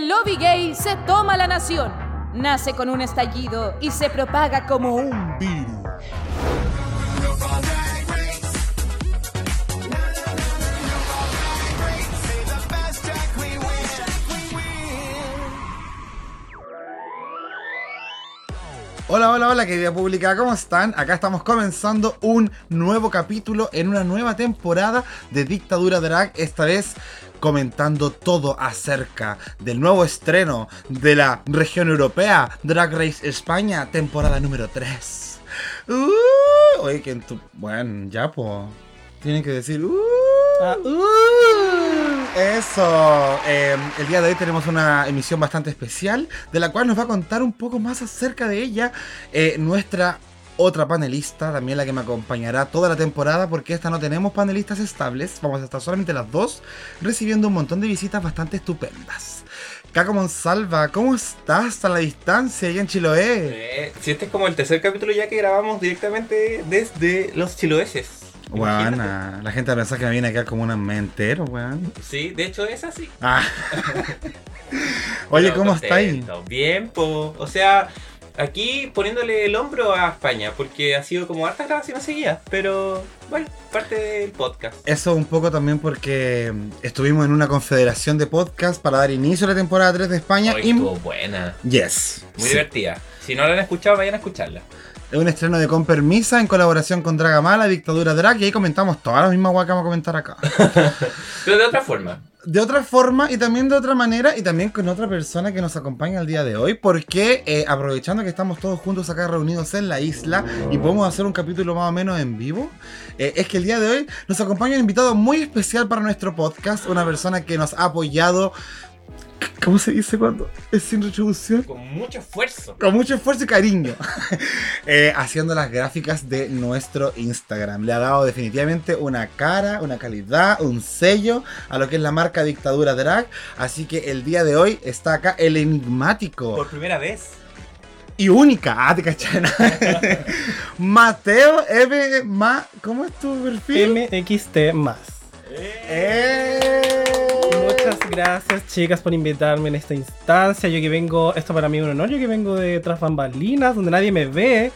El lobby gay se toma la nación. Nace con un estallido y se propaga como un virus. Hola, hola, hola, querida pública, ¿cómo están? Acá estamos comenzando un nuevo capítulo en una nueva temporada de Dictadura Drag, esta vez comentando todo acerca del nuevo estreno de la región europea, Drag Race España, temporada número 3. Uh, oye, que en tu... Bueno, ya, pues... Tienen que decir... Uh, Ah, uh. eso. Eh, el día de hoy tenemos una emisión bastante especial, de la cual nos va a contar un poco más acerca de ella eh, nuestra otra panelista, también la que me acompañará toda la temporada, porque esta no tenemos panelistas estables, vamos a estar solamente las dos, recibiendo un montón de visitas bastante estupendas. Caco Monsalva, ¿cómo estás a la distancia allá en Chiloé? Eh, si este es como el tercer capítulo ya que grabamos directamente desde los chiloeses. Buena, la gente pensar que me viene a quedar como un mes entero, weón. Sí, de hecho es así. Ah. Oye, Pero ¿cómo está ahí? contento. Bien, po. O sea, aquí poniéndole el hombro a España, porque ha sido como hartas grabaciones seguidas, pero bueno, parte del podcast. Eso un poco también porque estuvimos en una confederación de podcast para dar inicio a la temporada 3 de España Hoy y... estuvo buena, Yes. muy Sí. divertida. Si no la han escuchado, vayan a escucharla. Es un estreno de Con Permisa en colaboración con Dragamala, Dictadura Drag, y ahí comentamos todas las mismas guas que vamos a comentar acá. Pero de otra forma. De otra forma y también de otra manera y también con otra persona que nos acompaña el día de hoy, porque eh, aprovechando que estamos todos juntos acá reunidos en la isla y podemos hacer un capítulo más o menos en vivo, eh, es que el día de hoy nos acompaña un invitado muy especial para nuestro podcast, una persona que nos ha apoyado, ¿cómo se dice cuando es sin retribución? Con mucho esfuerzo. Con mucho esfuerzo y cariño. Eh, haciendo las gráficas de nuestro Instagram. Le ha dado definitivamente una cara, una calidad, un sello a lo que es la marca Dictadura Drag. Así que el día de hoy está acá el enigmático Por primera vez. y única. Ah, te cachai. Mateo M. Ma, ¿Cómo es tu perfil? MXT más. ¡Eh! Gracias chicas por invitarme en esta instancia. Yo que vengo, esto para mí es un honor, yo que vengo de tras bambalinas, donde nadie me ve,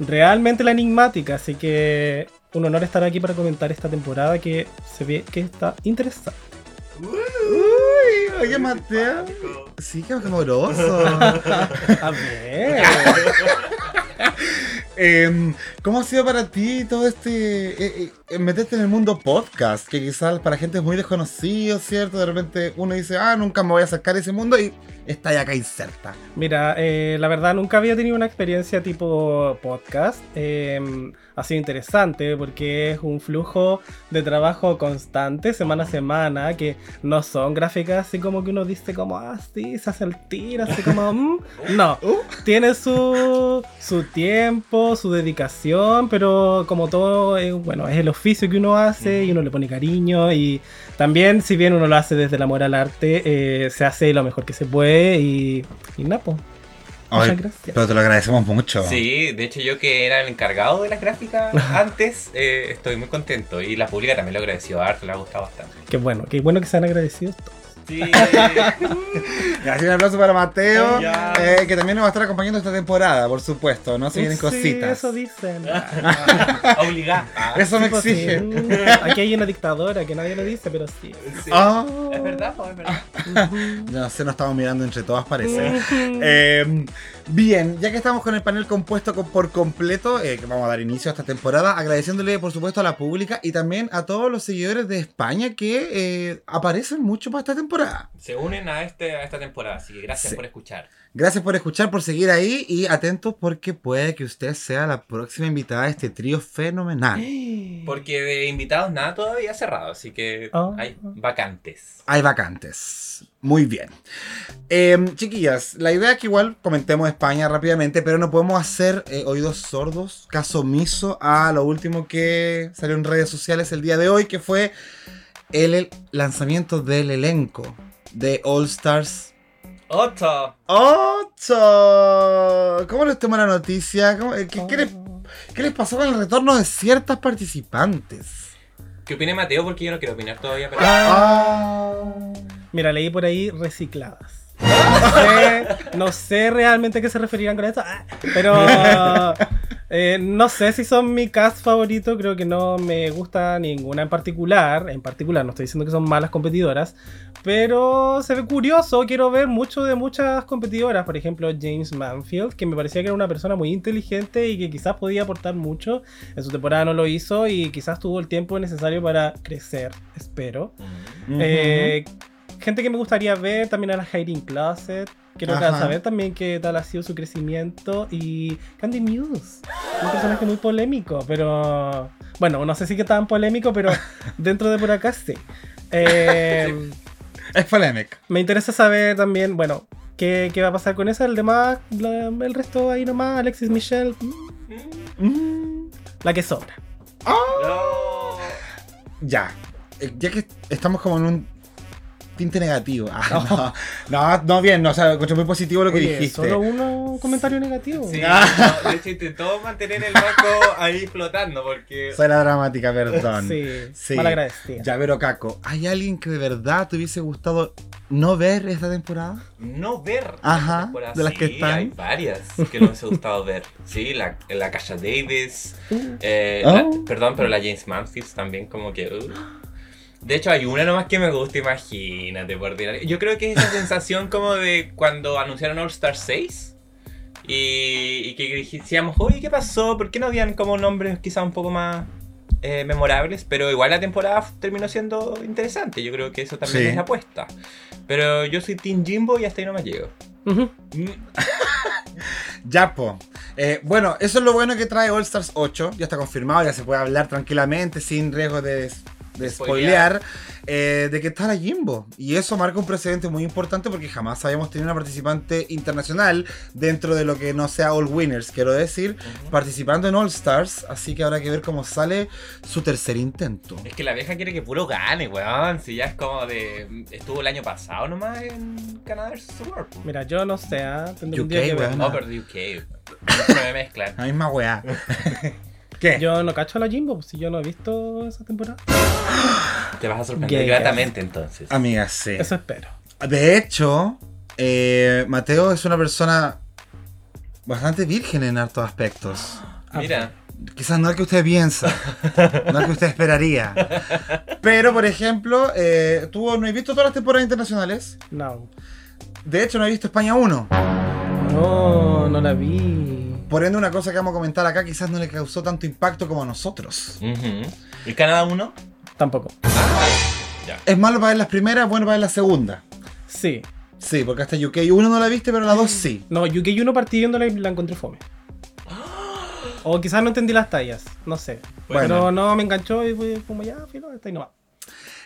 realmente la enigmática, así que un honor estar aquí para comentar esta temporada que se ve que está interesante. Uy, oye Mateo. Sí, qué amoroso. A ver. Em, ¿Cómo ha sido para ti todo este eh, eh, meterte en el mundo podcast? Que quizás para gente es muy desconocido, ¿cierto? De repente uno dice, ah, nunca me voy a acercar a ese mundo y está ya acá inserta. Mira, eh, la verdad nunca había tenido una experiencia tipo podcast. Eh, ha sido interesante porque es un flujo de trabajo constante, semana a semana, que no son gráficas así como que uno dice como, ah, sí, se hace el tiro, así como, mm. no. Tiene su, su tiempo, su dedicación, pero como todo, eh, bueno, es el oficio que uno hace y uno le pone cariño y también, si bien uno lo hace desde el amor al arte, eh, se hace lo mejor que se puede y, y nada, pues. Muchas Ay, gracias. Pero te lo agradecemos mucho. Sí, de hecho yo que era el encargado de las gráficas antes, eh, estoy muy contento. Y la pública también lo agradeció harto, le ha gustado bastante. Qué bueno, qué bueno que sean agradecidos todos. Sí. Así un aplauso para Mateo, eh, que también nos va a estar acompañando esta temporada, por supuesto, ¿no? Se vienen Sí, cositas. eso dicen. Obligada. Eso me Sí, pues, sí. exige. Mm, Aquí hay una dictadora que nadie lo dice, pero sí. sí. Ah. Es verdad, es verdad. No sé, nos estamos mirando entre todas, parece. Eh, bien, ya que estamos con el panel compuesto por completo, eh, que vamos a dar inicio a esta temporada, agradeciéndole por supuesto a la pública y también a todos los seguidores de España que eh, aparecen mucho para esta temporada. Se unen a, este, a esta temporada, así que gracias Sí. por escuchar. Gracias por escuchar, por seguir ahí y atentos porque puede que usted sea la próxima invitada de este trío fenomenal. Porque de invitados nada todavía cerrado, así que Ah. hay vacantes. Hay vacantes. Muy bien. Em, chiquillas, la idea es que igual comentemos España rápidamente, pero no podemos hacer eh, oídos sordos, caso omiso a lo último que salió en redes sociales el día de hoy, que fue el, lanzamiento del elenco de All Stars ¡Otto! 8. ¿Cómo les tomó la noticia? ¿Cómo- eh, ¿Qué, qué les, qué les pasó con el retorno de ciertas participantes? ¿Qué opina Mateo? Porque yo no quiero opinar todavía, pero... Ah. Mira, leí por ahí recicladas. No sé, no sé realmente a qué se referían con esto, ah, pero eh, no sé si son mi cast favorito, creo que no me gusta ninguna en particular, en particular, no estoy diciendo que son malas competidoras, pero se ve curioso, quiero ver mucho de muchas competidoras, por ejemplo James Manfield, que me parecía que era una persona muy inteligente y que quizás podía aportar mucho, en su temporada no lo hizo y quizás tuvo el tiempo necesario para crecer, espero. Eh, gente que me gustaría ver también a la Hiding Closet. Quiero Ajá. saber también qué tal ha sido su crecimiento. Y Candy Muse. Un personaje muy polémico, pero. Bueno, no sé si que tan polémico, pero dentro de por acá sí. Eh, Es polémica. me interesa saber también, bueno, qué, qué va a pasar con esa. El demás, la- el resto ahí nomás, Alexis Michelle, mm, Mm, la que sobra. No. ya. Eh, Ya que estamos como en un tinte negativo. Ah, no, no, no, bien, no, o sea, encontré muy positivo lo que Oye, dijiste. solo uno comentario negativo. Sí, Ah. no, de hecho intentó mantener el banco ahí flotando porque... Soy la dramática, perdón. Sí, Sí. mal agradecida. Ya, pero Caco, ¿hay alguien que de verdad te hubiese gustado no ver esta temporada? no ver Ajá, temporada. de las que Sí, están. hay varias que nos ha gustado ver sí la, la Kasha Davis eh, Oh. la- perdón pero la James Manfield también como que uh. De hecho hay una nomás que me gusta imagínate por ordinario yo creo que es esa sensación como de cuando anunciaron All Star 6 y, y que decíamos oye qué pasó por qué no habían como nombres quizá un poco más eh, memorables, pero igual la temporada terminó siendo interesante. Yo creo que eso también Sí. es la apuesta. Pero yo soy Team Jimbo y hasta ahí no me llego. Mm, Ya, po. Eh, bueno, eso es lo bueno que trae All Stars 8. Ya está confirmado, ya se puede hablar tranquilamente, sin riesgo de, de spoilear, eh, de que está la Jimbo. Y eso marca un precedente muy importante porque jamás habíamos tenido una participante internacional dentro de lo que no sea All Winners, quiero decir, participando en All Stars. Así que habrá que ver cómo sale su tercer intento. Es que la vieja quiere que puro gane, weón. Si ya es como de. Estuvo el año pasado nomás en Canadá vs. World. po. Mira, yo no sé, ¿ah? tendré un UK, que ver. weón. No, pero de UK. No me mezclan. La misma weá. ¿Qué? Yo no cacho a la Jimbo, pues, si yo no he visto esa temporada. Te vas a sorprender gratamente entonces. Amiga, sí. Eso espero. De hecho, eh, Mateo es una persona bastante virgen en hartos aspectos. Mira, Quizás no el que usted piensa, no el que usted esperaría. Pero, por ejemplo, eh, tú no has visto todas las temporadas internacionales. No. De hecho, no he visto España 1. No, no la vi. Por ende, una cosa que vamos a comentar acá quizás no le causó tanto impacto como a nosotros. ujú. ¿y Canadá 1? Tampoco. Es malo para ver las primeras, bueno para ver las segundas. Sí. Sí, porque hasta UK 1 no la viste, pero la 2 sí. No, UK 1 partí viéndola y la encontré fome. O quizás no entendí las tallas, no sé. Bueno. Pero no me enganchó y fue como ya, filo, está ahí nomás.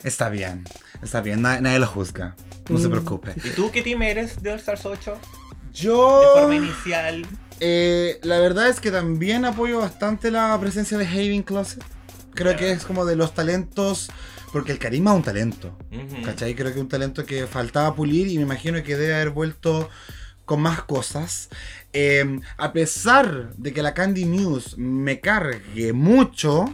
Está bien, está bien, na- nadie lo juzga. No se Mm. preocupe. ¿Y tú qué team eres de All Stars 8? Yo. De forma inicial. Eh, la verdad es que también apoyo bastante la presencia de Haven Closet. Creo que es como de los talentos. Porque el carisma es un talento. Ujú. ¿Cachai? Creo que es un talento que faltaba pulir y me imagino que debe haber vuelto con más cosas. Eh, a pesar de que la Candy News me cargue mucho,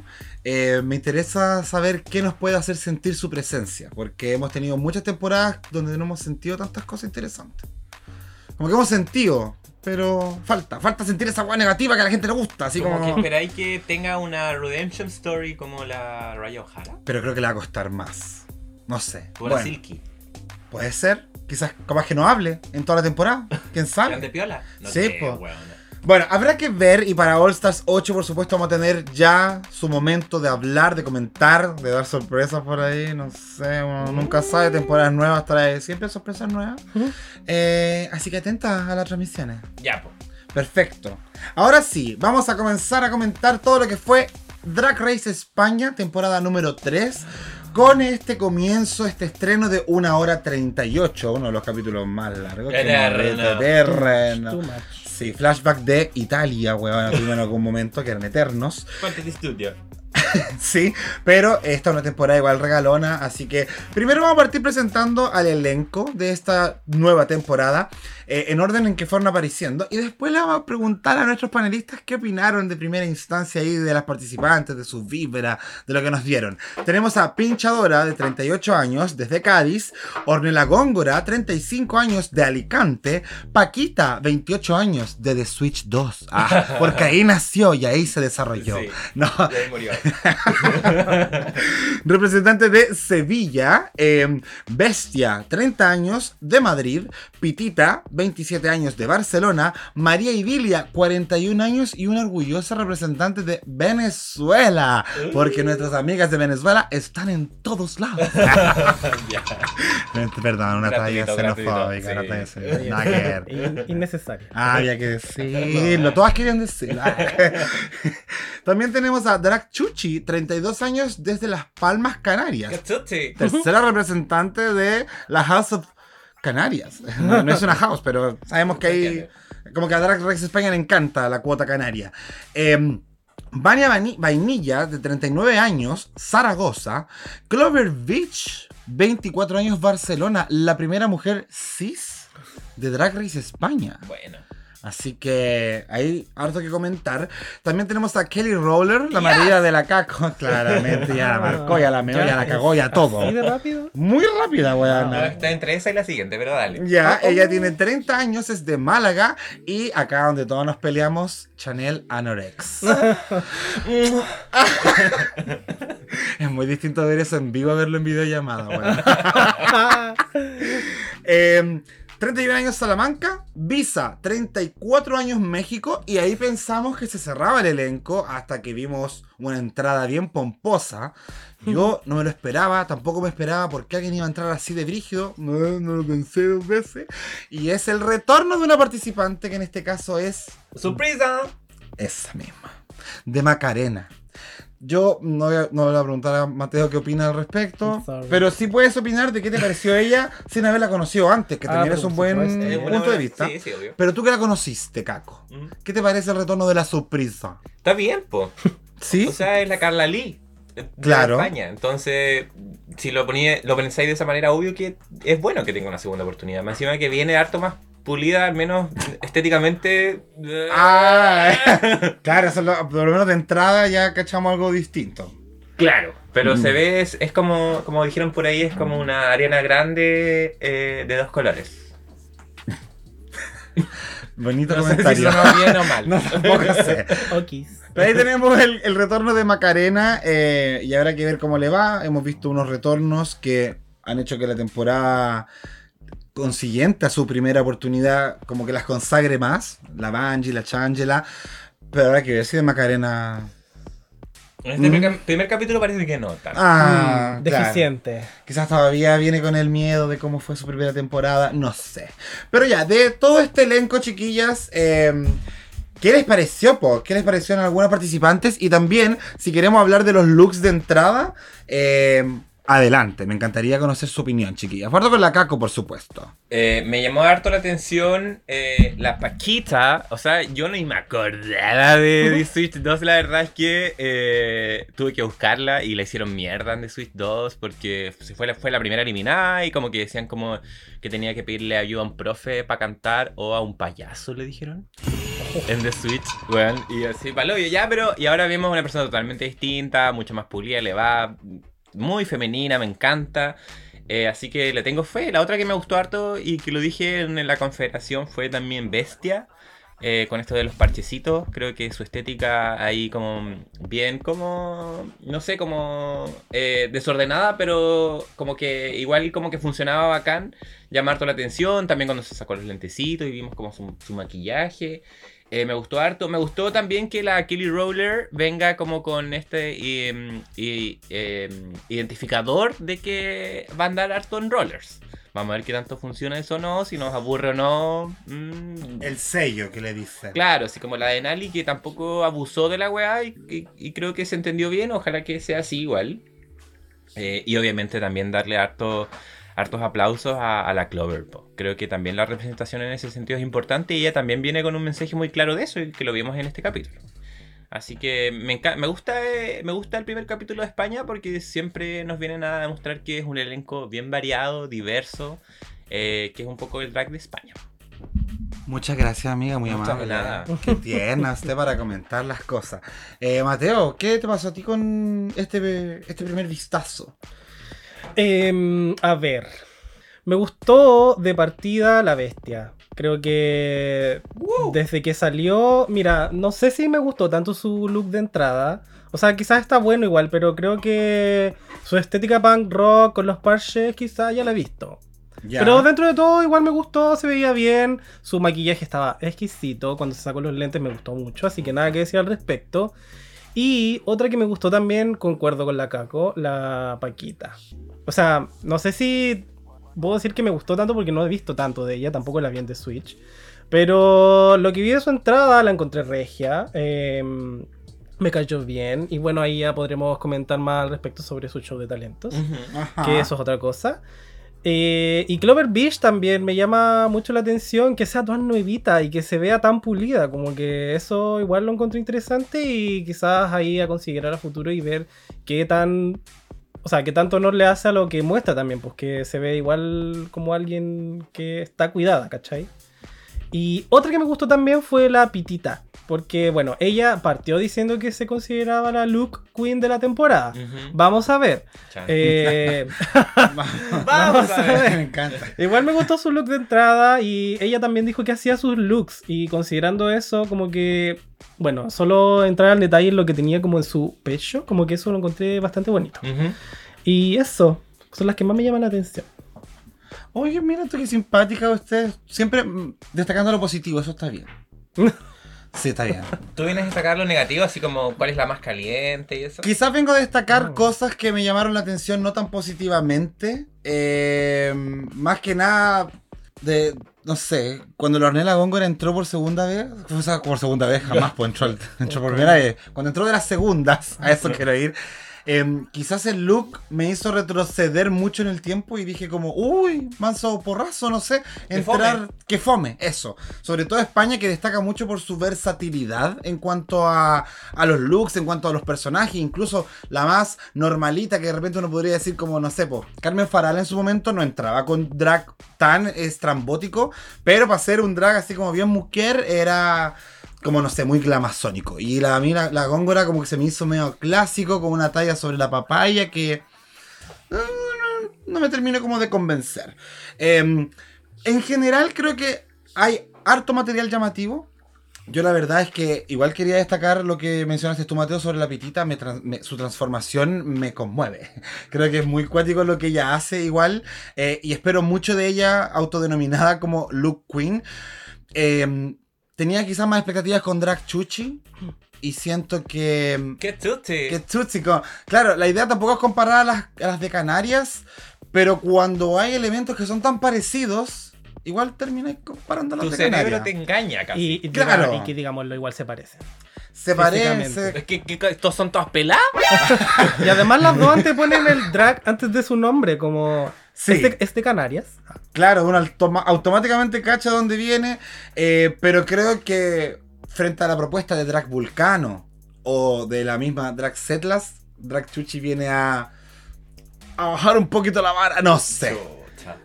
eh, me interesa saber qué nos puede hacer sentir su presencia. Porque hemos tenido muchas temporadas donde no hemos sentido tantas cosas interesantes. Como que hemos sentido, pero falta, falta sentir esa agua negativa que a la gente le gusta, así como como... que esperáis que tenga una redemption story como la Raya O'Hara. Pero creo que le va a costar más. No sé. La Bueno, Silky. puede ser. Quizás, capaz que no hable en toda la temporada. ¿Quién ¿Grande sabe? piola? No Sí, weona. Bueno, habrá que ver y para All Stars 8 por supuesto vamos a tener ya su momento de hablar, de comentar, de dar sorpresas por ahí, no sé, uno nunca sabe, temporadas nuevas trae siempre sorpresas nuevas. Eh, así que atenta a las transmisiones. Ya, po. Perfecto. Ahora sí, vamos a comenzar a comentar todo lo que fue Drag Race España, temporada número 3. Con este comienzo, este estreno de 1 hora 38, uno de los capítulos más largos. que hemos Sí, flashback de Italia, weón, tuvimos en algún momento que eran eternos. Fantasy Studio. Sí, pero esta es una temporada igual regalona, así que primero vamos a partir presentando al elenco de esta nueva temporada. Eh, en orden en que fueron apareciendo. Y después le vamos a preguntar a nuestros panelistas qué opinaron de primera instancia ahí de las participantes, de sus víveras, de lo que nos dieron. Tenemos a Pinchadora, de 38 años, desde Cádiz. Ornella Góngora, 35 años, de Alicante. Paquita, 28 años, de The Switch 2. Ah, porque ahí nació y ahí se desarrolló. Sí. No, Y ahí murió. representante de Sevilla, eh, Bestia, 30 años, de Madrid, Pitita, 27 años, de Barcelona, María Idilia, 41 años y una orgullosa representante de Venezuela, porque nuestras amigas de Venezuela están en todos lados. Perdón, una talla xenofóbica, una talla xenofóbica, nada que ver. In- innecesario. Ah, había que decirlo. Todas querían decirlo. También tenemos a Drag Chuchi, 32 años desde Las Palmas, Canarias. Tercera representante de la House of Canarias. No, es una house, pero sabemos que hay. Como que a Drag Race España le encanta la cuota canaria. Eh, Vania Vani- Vainilla, de 39 años, Zaragoza. Clover Beach, 24 años, Barcelona. La primera mujer cis de Drag Race España. Bueno. Así que hay harto que comentar. También tenemos a Kelly Roller, la María de la Caco. Claramente, ya la marcó, ya la meó, ya la cagó, ya todo. ¿Así de rápido? Muy rápida, No, weona. está entre esa y la siguiente, pero dale. Ya, ella tiene 30 años, es de Málaga y acá donde todos nos peleamos, Chanel Anorex. es muy distinto ver eso en vivo a verlo en videollamada, weón. Eh, 31 años Salamanca, Visa, 34 años México y ahí pensamos que se cerraba el elenco hasta que vimos una entrada bien pomposa. Yo no me lo esperaba, tampoco me esperaba por qué alguien iba a entrar así de brígido, no, no lo pensé dos veces. Y es el retorno de una participante que en este caso es ¡Sorpresa! esa misma, de Macarena. Yo no voy, a, no voy a preguntar a Mateo qué opina al respecto, pero sí puedes opinar de qué te pareció ella sin haberla conocido antes, que Ah, es un buen. Eh, punto buena- de vista. Sí, sí, obvio. Pero tú que la conociste, Caco, Mm. ¿qué te parece el retorno de la sorpresa? Está bien, po. ¿Sí? O sea, es la Carla Lee. de Claro. España. Entonces, si lo ponía, lo pensáis de esa manera, obvio que es bueno que tenga una segunda oportunidad. Más encima que viene harto más pulida, al menos estéticamente. ah, claro, eso lo- por lo menos de entrada ya cachamos algo distinto. Claro. Pero Mm. se ve, es, es como, como dijeron por ahí, es como una arena grande eh, de dos colores. Bonito No sé si comentario. sonó bien o mal. no, tampoco sé. Okis. Pero ahí tenemos el, el retorno de Macarena eh, y habrá que ver cómo le va. Hemos visto unos retornos que han hecho que la temporada consiguiente a su primera oportunidad como que las consagre más. La Bungie, la Changela. Pero habrá que ver si de Macarena... En este primer, primer capítulo parece que no tanto. Ah, Mm, claro. Deficiente. Quizás todavía viene con el miedo de cómo fue su primera temporada, no sé. Pero ya, de todo este elenco, chiquillas, eh, ¿qué les pareció, po? ¿Qué les pareció en algunas participantes? Y también, si queremos hablar de los looks de entrada, eh, adelante. Me encantaría conocer su opinión, chiquillas. Parto con la Caco, por supuesto. Eh, me llamó harto la atención eh, la Paquita. O sea, yo no me acordaba de The Switch 2. La verdad es que eh, tuve que buscarla y la hicieron mierda en The Switch 2 porque se fue, la, fue la primera eliminada y como que decían como que tenía que pedirle ayuda a un profe para cantar o a un payaso, le dijeron. En The Switch, weón. Y así, palo, ya, pero. Y ahora vemos una persona totalmente distinta, mucho más pulida, le va muy femenina, me encanta. Eh, así que le tengo fe. La otra que me gustó harto y que lo dije en la confederación fue también Bestia. eh, con esto de los parchecitos, creo que su estética ahí como bien como, no sé, como eh, desordenada, pero como que igual como que funcionaba bacán, llamar toda la atención, también cuando se sacó los lentecitos y vimos como su, su maquillaje. Eh, me gustó harto. Me gustó también que la Kelly Roller venga como con este em, em, identificador de que va a andar harto en rollers. Vamos a ver qué tanto funciona eso o no, si nos aburre o no. mm, El sello que le dice. Claro, así como la de Nali que tampoco abusó de la weá y, y- y creo que se entendió bien, ojalá que sea así igual. Eh, y obviamente también darle harto, hartos aplausos a, a la Clover. po. Creo que también la representación en ese sentido es importante y ella también viene con un mensaje muy claro de eso y que lo vimos en este capítulo. Así que me, enca- me, gusta, eh, me gusta el primer capítulo de España porque siempre nos vienen a demostrar que es un elenco bien variado, diverso, eh, que es un poco el drag de España. Muchas gracias, amiga, muy Muchas amable. nada. Qué tierna usted para comentar las cosas. Eh, Mateo, ¿qué te pasó a ti con este, este primer vistazo? Em, a ver. Me gustó de partida la bestia. Creo que desde que salió, mira, no sé si me gustó tanto su look de entrada. O sea, quizás está bueno igual, pero creo que su estética punk rock con los parches quizás ya la he visto. Pero dentro de todo igual me gustó, se veía bien, su maquillaje estaba exquisito, cuando se sacó los lentes me gustó mucho, así que nada que decir al respecto. Y otra que me gustó también, concuerdo con la Caco, la Paquita. O sea, no sé si puedo decir que me gustó tanto porque no he visto tanto de ella, tampoco la vi en The Switch. Pero lo que vi de su entrada la encontré regia. eh, me cayó bien. Y bueno, ahí ya podremos comentar más al respecto sobre su show de talentos que eso es otra cosa. Eh, y Clover Beach también me llama mucho la atención que sea tan nuevita y que se vea tan pulida, como que eso igual lo encontré interesante y quizás ahí a considerar a futuro y ver qué tan, o sea, qué tanto honor le hace a lo que muestra también, pues que se ve igual como alguien que está cuidada, ¿cachai? Y otra que me gustó también fue la Pitita, porque bueno, ella partió diciendo que se consideraba la look queen de la temporada. Vamos a ver. Eh, Vamos a ver. Me encanta. Igual me gustó su look de entrada y ella también dijo que hacía sus looks y considerando eso como que, bueno, solo entrar al detalle en lo que tenía como en su pecho, como que eso lo encontré bastante bonito. Y eso, son las que más me llaman la atención. Oye, mira tú qué simpática usted. Siempre mm, destacando lo positivo, eso está bien. Sí, está bien. Tú vienes a destacar lo negativo, así como cuál es la más caliente y eso. Quizás vengo a destacar Oh. cosas que me llamaron la atención no tan positivamente. Eh, más que nada de, no sé, cuando la Ornella Góngora entró por segunda vez, o sea, por segunda vez jamás, pues entró, entró por primera vez. Cuando entró de las segundas, a eso quiero ir. Eh, quizás el look me hizo retroceder mucho en el tiempo y dije como, uy, manso porrazo, no sé, entrar, que fome, eso. Sobre todo España que destaca mucho por su versatilidad en cuanto a, a los looks, en cuanto a los personajes, incluso la más normalita que de repente uno podría decir como, no sé, po, Carmen Farala en su momento no entraba con drag tan estrambótico, pero para ser un drag así como bien mujer era como no sé, muy glamazónico. Y a mí la, góngora como que se me hizo medio clásico, con una talla sobre la papaya que eh, no, me terminó como de convencer. Eh, en general creo que hay harto material llamativo. Yo la verdad es que igual quería destacar lo que mencionaste tú, Mateo, sobre la pitita. su transformación me conmueve. Creo que es muy cuático lo que ella hace igual. eh, y espero mucho de ella, autodenominada como Look Queen. Eh, tenía quizás más expectativas con Drag Chuchi. Y siento que... ¡Qué! Que Tutsi, co- Claro, la idea tampoco es comparar a las, a las de Canarias, pero cuando hay elementos que son tan parecidos, igual terminas comparando a las Tu de cerebro Canarias. te engaña casi. Y, y, Claro. digamos- y que digámoslo, igual se parecen. Se parece. Es que, que- estos son todas peladas. Y además las dos antes ponen el drag antes de su nombre, como... Sí. Este, este Canarias. Claro, uno automa- automáticamente cacha dónde viene, eh, pero creo que frente a la propuesta de Drag Vulcano o de la misma Drag Setlas, Drag Chuchi viene a, a bajar un poquito la vara, no sé.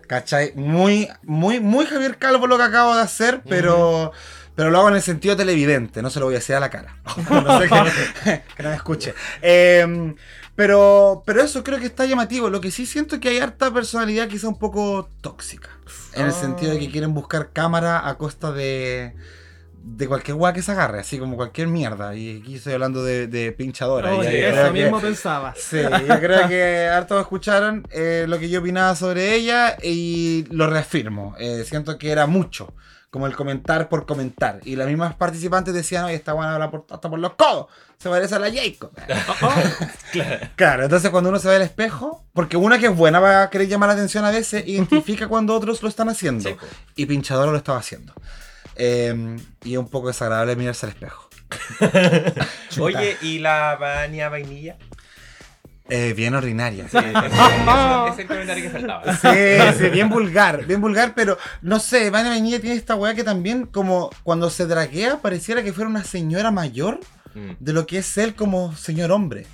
¿Cachai? Muy, muy, muy Javier Calvo lo que acabo de hacer, pero, pero lo hago en el sentido televidente, no se lo voy a decir a la cara. no sé que, que no me escuche. Eh, pero, pero eso creo que está llamativo. Lo que sí siento es que hay harta personalidad quizá un poco tóxica. En el Ah. sentido de que quieren buscar cámara a costa de, de cualquier guay que se agarre, así como cualquier mierda. Y aquí estoy hablando de, de pinchadora. y Oye, ahí eso que- mismo pensaba. Sí, yo creo que hartos escucharon eh, lo que yo opinaba sobre ella y lo reafirmo. Eh, siento que era mucho, como el comentar por comentar. Y las mismas participantes decían, oye, esta buena habla por, hasta por los codos. Se parece a la Jacob. Claro. Claro, entonces cuando uno se ve al espejo, porque una que es buena va a querer llamar la atención a veces, identifica cuando otros lo están haciendo. Sí. Y Pinchadora lo estaba haciendo. Eh, y es un poco desagradable mirarse al espejo. Oye, ¿y la baña vainilla? Eh, bien ordinaria. Sí, ese, es el comentario que faltaba. Sí, sí, bien vulgar, bien vulgar, pero no sé, Vania Vainilla tiene esta weá que también, como cuando se draguea, pareciera que fuera una señora mayor Mm. de lo que es él como señor hombre.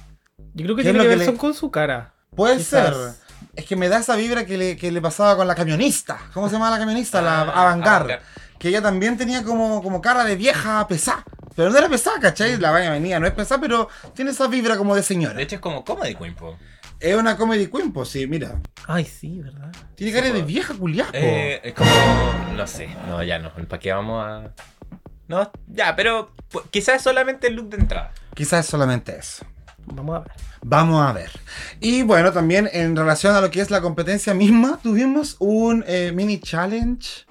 Yo creo que ¿Qué es tiene que ver le- con su cara. Puede Quizás. ser. Es que me da esa vibra que le, que le pasaba con la camionista. ¿Cómo se llama la camionista? La Ah, Avangar. Que ella también tenía como, como cara de vieja pesada. Pero no era pesada, ¿cachai? La vaina venía, no es pesada, pero tiene esa vibra como de señora. De hecho, es como Comedy Queen, po. Es una comedy queen, pues sí, mira. Ay, sí, ¿verdad? Tiene Sí, cara de po. vieja culiaco. Eh, es como. No sé. No, ya no. ¿Para qué vamos a.? No, ya, pero pu- quizás es solamente el look de entrada. Quizás es solamente eso. Vamos a ver. Vamos a ver. Y bueno, también en relación a lo que es la competencia misma, tuvimos un eh, mini challenge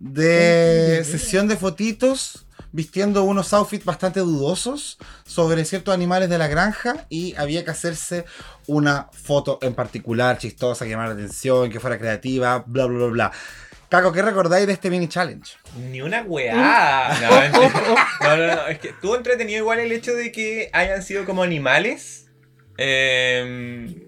de sesión de fotitos vistiendo unos outfits bastante dudosos sobre ciertos animales de la granja y había que hacerse una foto en particular, chistosa, que llamara la atención, que fuera creativa, bla, bla, bla, bla. Caco, ¿qué recordáis de este mini challenge? Ni una weá. No, no, no, no. Es que tuvo entretenido igual el hecho de que hayan sido como animales. Eh,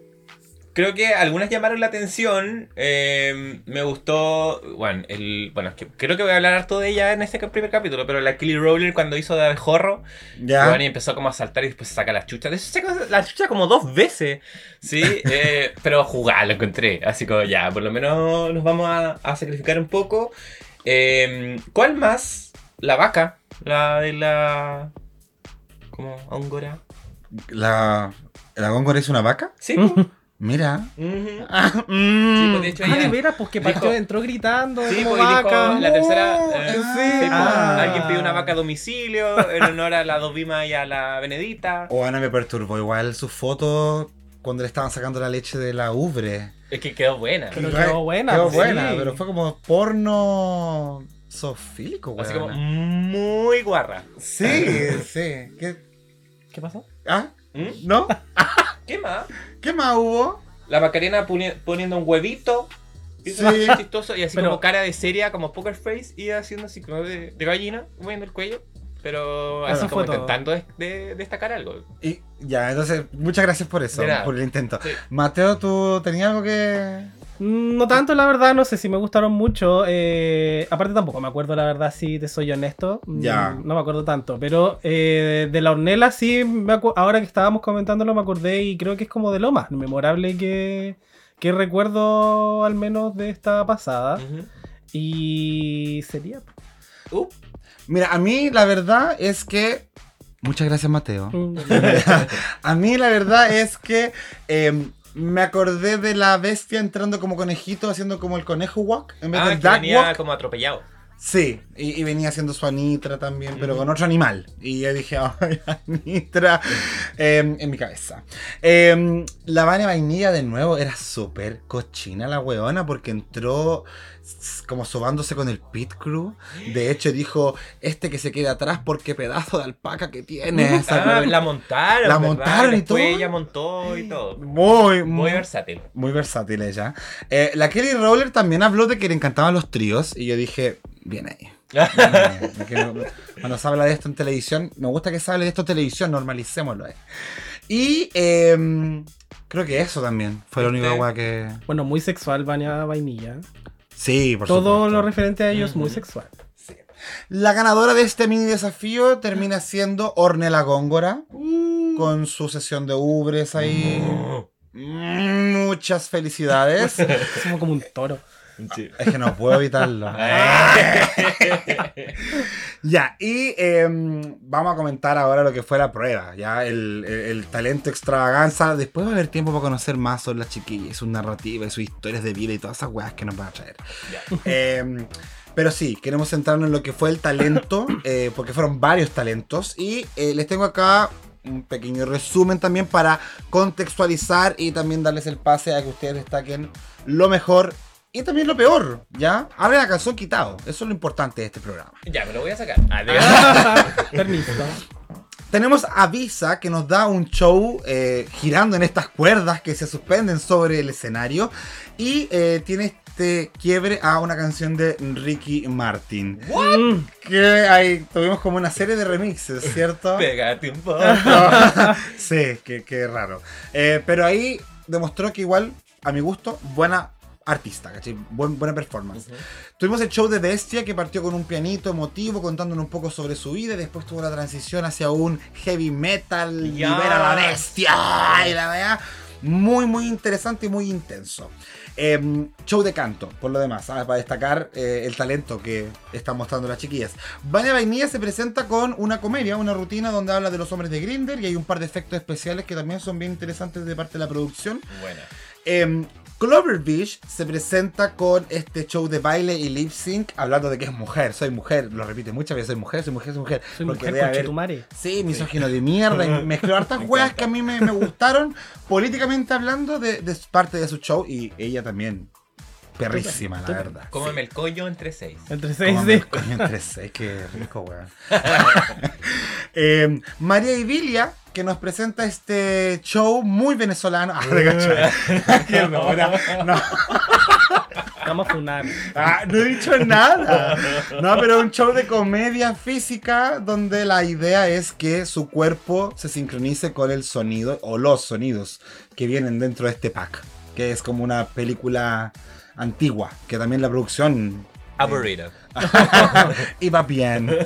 creo que algunas llamaron la atención. Eh, me gustó. Bueno, el, bueno, es que creo que voy a hablar harto de ella en este primer capítulo. Pero la Kelly Rowler cuando hizo de abejorro. Ya. Bueno, y empezó como a saltar y después saca la chucha. De hecho, saca la chucha como dos veces. Sí, eh, pero jugar lo encontré. Así como ya, por lo menos nos vamos a, a sacrificar un poco. Eh, ¿Cuál más? La vaca. La de la. como Ángora. ¿La, ¿La góngora es una vaca? Sí, Mira. Ujú. Ah, Sí, pues, de hecho Ah, de veras, pues que dijo- partió, entró gritando Sí, como pues, y dijo vaca. la tercera. No, eh, sí. sí, pues, Ah. Alguien pidió una vaca a domicilio en honor a la Dovima y a la Benedita. O Ana me perturbó igual su foto cuando le estaban sacando la leche de la ubre. Es que quedó buena. Pero quedó buena, Quedó buena, sí. pero fue como porno sofílico, Así como muy guarra. Sí, sí. ¿Qué? ¿Qué pasó? ¿Ah? ¿Mm? ¿No? ¿Qué más? ¿Qué más hubo? La Macarena poni- poniendo un huevito. Y eso Sí. es chistoso. Y así Pero- como cara de seria, como poker face. Y haciendo así como de, de gallina, moviendo el cuello. Pero así como intentando de- de- destacar algo. Y ya, entonces, muchas gracias por eso, por el intento. Sí. Mateo, ¿tú tenías algo que...? No tanto, la verdad, no sé si me gustaron mucho. eh, aparte tampoco me acuerdo, la verdad, si te soy honesto. Mm, Ya. No me acuerdo tanto. Pero eh, de la hornela sí, me ahora que estábamos comentándolo me acordé y creo que es como de lo más memorable que, que recuerdo al menos de esta pasada. Y sería... Uh, Mira, a mí la verdad es que... Muchas gracias, Mateo. mm, A mí la verdad es que em, me acordé de la bestia entrando como conejito, haciendo como el conejo walk en vez ah, del que duck venía walk. como atropellado. Sí, y, y venía haciendo su Anitra también, pero con otro animal. Y yo dije, ay, Anitra, em, en mi cabeza. Em, la Vania Vainilla de nuevo era súper cochina la weona porque entró como sobándose con el pit crew. De hecho dijo, este que se quede atrás porque pedazo de alpaca que tiene. ¿se Ah, la montaron. La montaron y todo. ella montó y todo. Muy, Muy muy, versátil. muy versátil ella. Eh, la Kelly Rowler también habló de que le encantaban los tríos y yo dije, bien ahí. Cuando se habla de esto en televisión, me gusta que se hable de esto en televisión, normalicémoslo. eh. Y em, creo que eso también fue la única ¿Viste? weá que. bueno, muy sexual, Vania Vainilla. Sí, por Todo supuesto. lo referente a ellos, muy sexual. La ganadora de este mini desafío termina siendo Ornella Góngora, con su sesión de ubres ahí. Mm, Muchas felicidades. Es como, como un toro. Es que no puedo evitarlo. Ya, y em, vamos a comentar ahora lo que fue la prueba, ya, el, el- el talento extravaganza. Después va a haber tiempo para conocer más sobre las chiquillas, sus narrativas, sus historias de vida y todas esas weas que nos van a traer. Em, pero sí, queremos centrarnos en lo que fue el talento, eh, porque fueron varios talentos. Y eh, les tengo acá un pequeño resumen también para contextualizar y también darles el pase a que ustedes destaquen lo mejor y también lo peor, ¿ya? Hablen a calzón quitado, eso es lo importante de este programa. Ya, me lo voy a sacar. Adiós. Permiso. Tenemos a Visa que nos da un show eh, girando en estas cuerdas que se suspenden sobre el escenario y eh, tiene este quiebre a una canción de Ricky Martin. Mm, Que ahí tuvimos como una serie de remixes, ¿cierto? Pégate un poco. sí, qué, qué raro. Eh, pero ahí demostró que igual, a mi gusto, buena artista, ¿cachai? Buen- buena performance. Tuvimos el show de Bestia que partió con un pianito emotivo contándonos un poco sobre su vida y después tuvo la transición hacia un heavy metal, Ya. libera a la bestia y la verdad. muy, muy interesante y muy intenso. Em, show de canto, por lo demás, ¿sabes? para destacar eh, el talento que están mostrando las chiquillas. Vania Vainilla se presenta con una comedia, una rutina donde habla de los hombres de Grinder y hay un par de efectos especiales que también son bien interesantes de parte de la producción. Buena. Em, Cloverfish se presenta con este show de baile y lip sync, hablando de que es mujer, soy mujer, lo repite muchas veces, soy mujer, soy mujer, soy mujer. Soy porque mujer debe con haber- Chetumare. Sí, misógino de mierda, y mezcló hartas encanta. que a mí me, me gustaron, políticamente hablando, de, de parte de su show, y ella también, perrísima, la verdad. Cómeme el collo entre seis. Entre seis de... el coño entre seis, qué rico, weón. Eh, María Ivilia, que nos presenta este show muy venezolano. Ah, de. Qué locura. no, Vamos a funar. ah, no he dicho nada. No, pero un show de comedia física donde la idea es que su cuerpo se sincronice con el sonido o los sonidos que vienen dentro de este pack. Que es como una película antigua, que también la producción Aburrido. iba bien.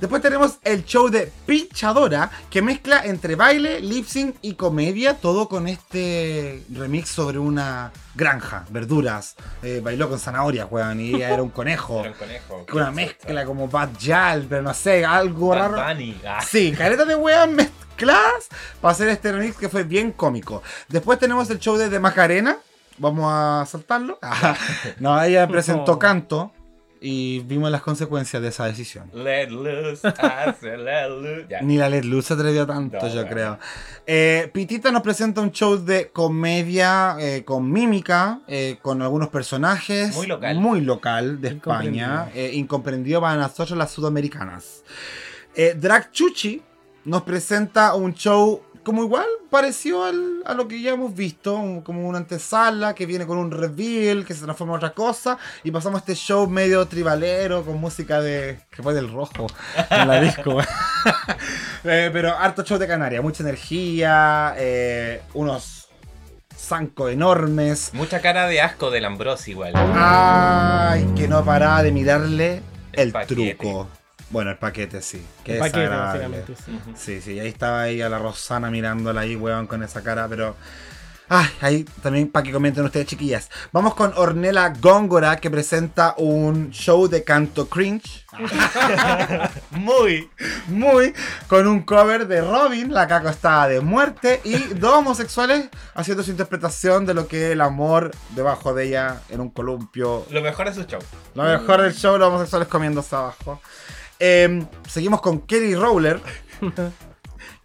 Después tenemos el show de Pinchadora, que mezcla entre baile, lip sync y comedia, todo con este remix sobre una granja, verduras. Eh, bailó con zanahoria, weón, y ella era un conejo. Era un conejo. Con una mezcla como Bad Yal, pero no sé, algo Bad raro. Bunny. Ah. Sí, caretas de weas mezcladas para hacer este remix que fue bien cómico. Después tenemos el show de, de Macarena. Vamos a saltarlo. no, ella presentó No. canto y vimos las consecuencias de esa decisión. Let loose, hace let loose. Ni la Let Luz se atrevió tanto, No, yo creo. Eh, Pitita nos presenta un show de comedia eh, con mímica, eh, con algunos personajes. Muy local. Muy local de Incomprendido. España. eh, incomprendido para nosotros las sudamericanas. Eh, Drag Chuchi nos presenta un show como igual parecido al- a lo que ya hemos visto, un- como una antesala que viene con un reveal, que se transforma en otra cosa, y pasamos a este show medio tribalero con música de que fue del rojo en la disco. Eh, pero harto show de Canarias, mucha energía, eh, unos zancos enormes. Mucha cara de asco del Ambrose igual. Ay, que no paraba de mirarle el, truco. Bueno, el paquete sí. Que El paquete, básicamente, sí. Sí, sí, ahí estaba ahí a la Rosana mirándola ahí, weón, con esa cara, pero. Ay, ahí también para que comenten ustedes, chiquillas. Vamos con Ornella Góngora, que presenta un show de canto cringe. muy, muy. Con un cover de Robin, la caco estaba de muerte, y dos homosexuales haciendo su interpretación de lo que es el amor debajo de ella en un columpio Lo mejor es su show. lo mejor del show, los homosexuales comiéndose abajo. Eh, seguimos con Kelly Rowler,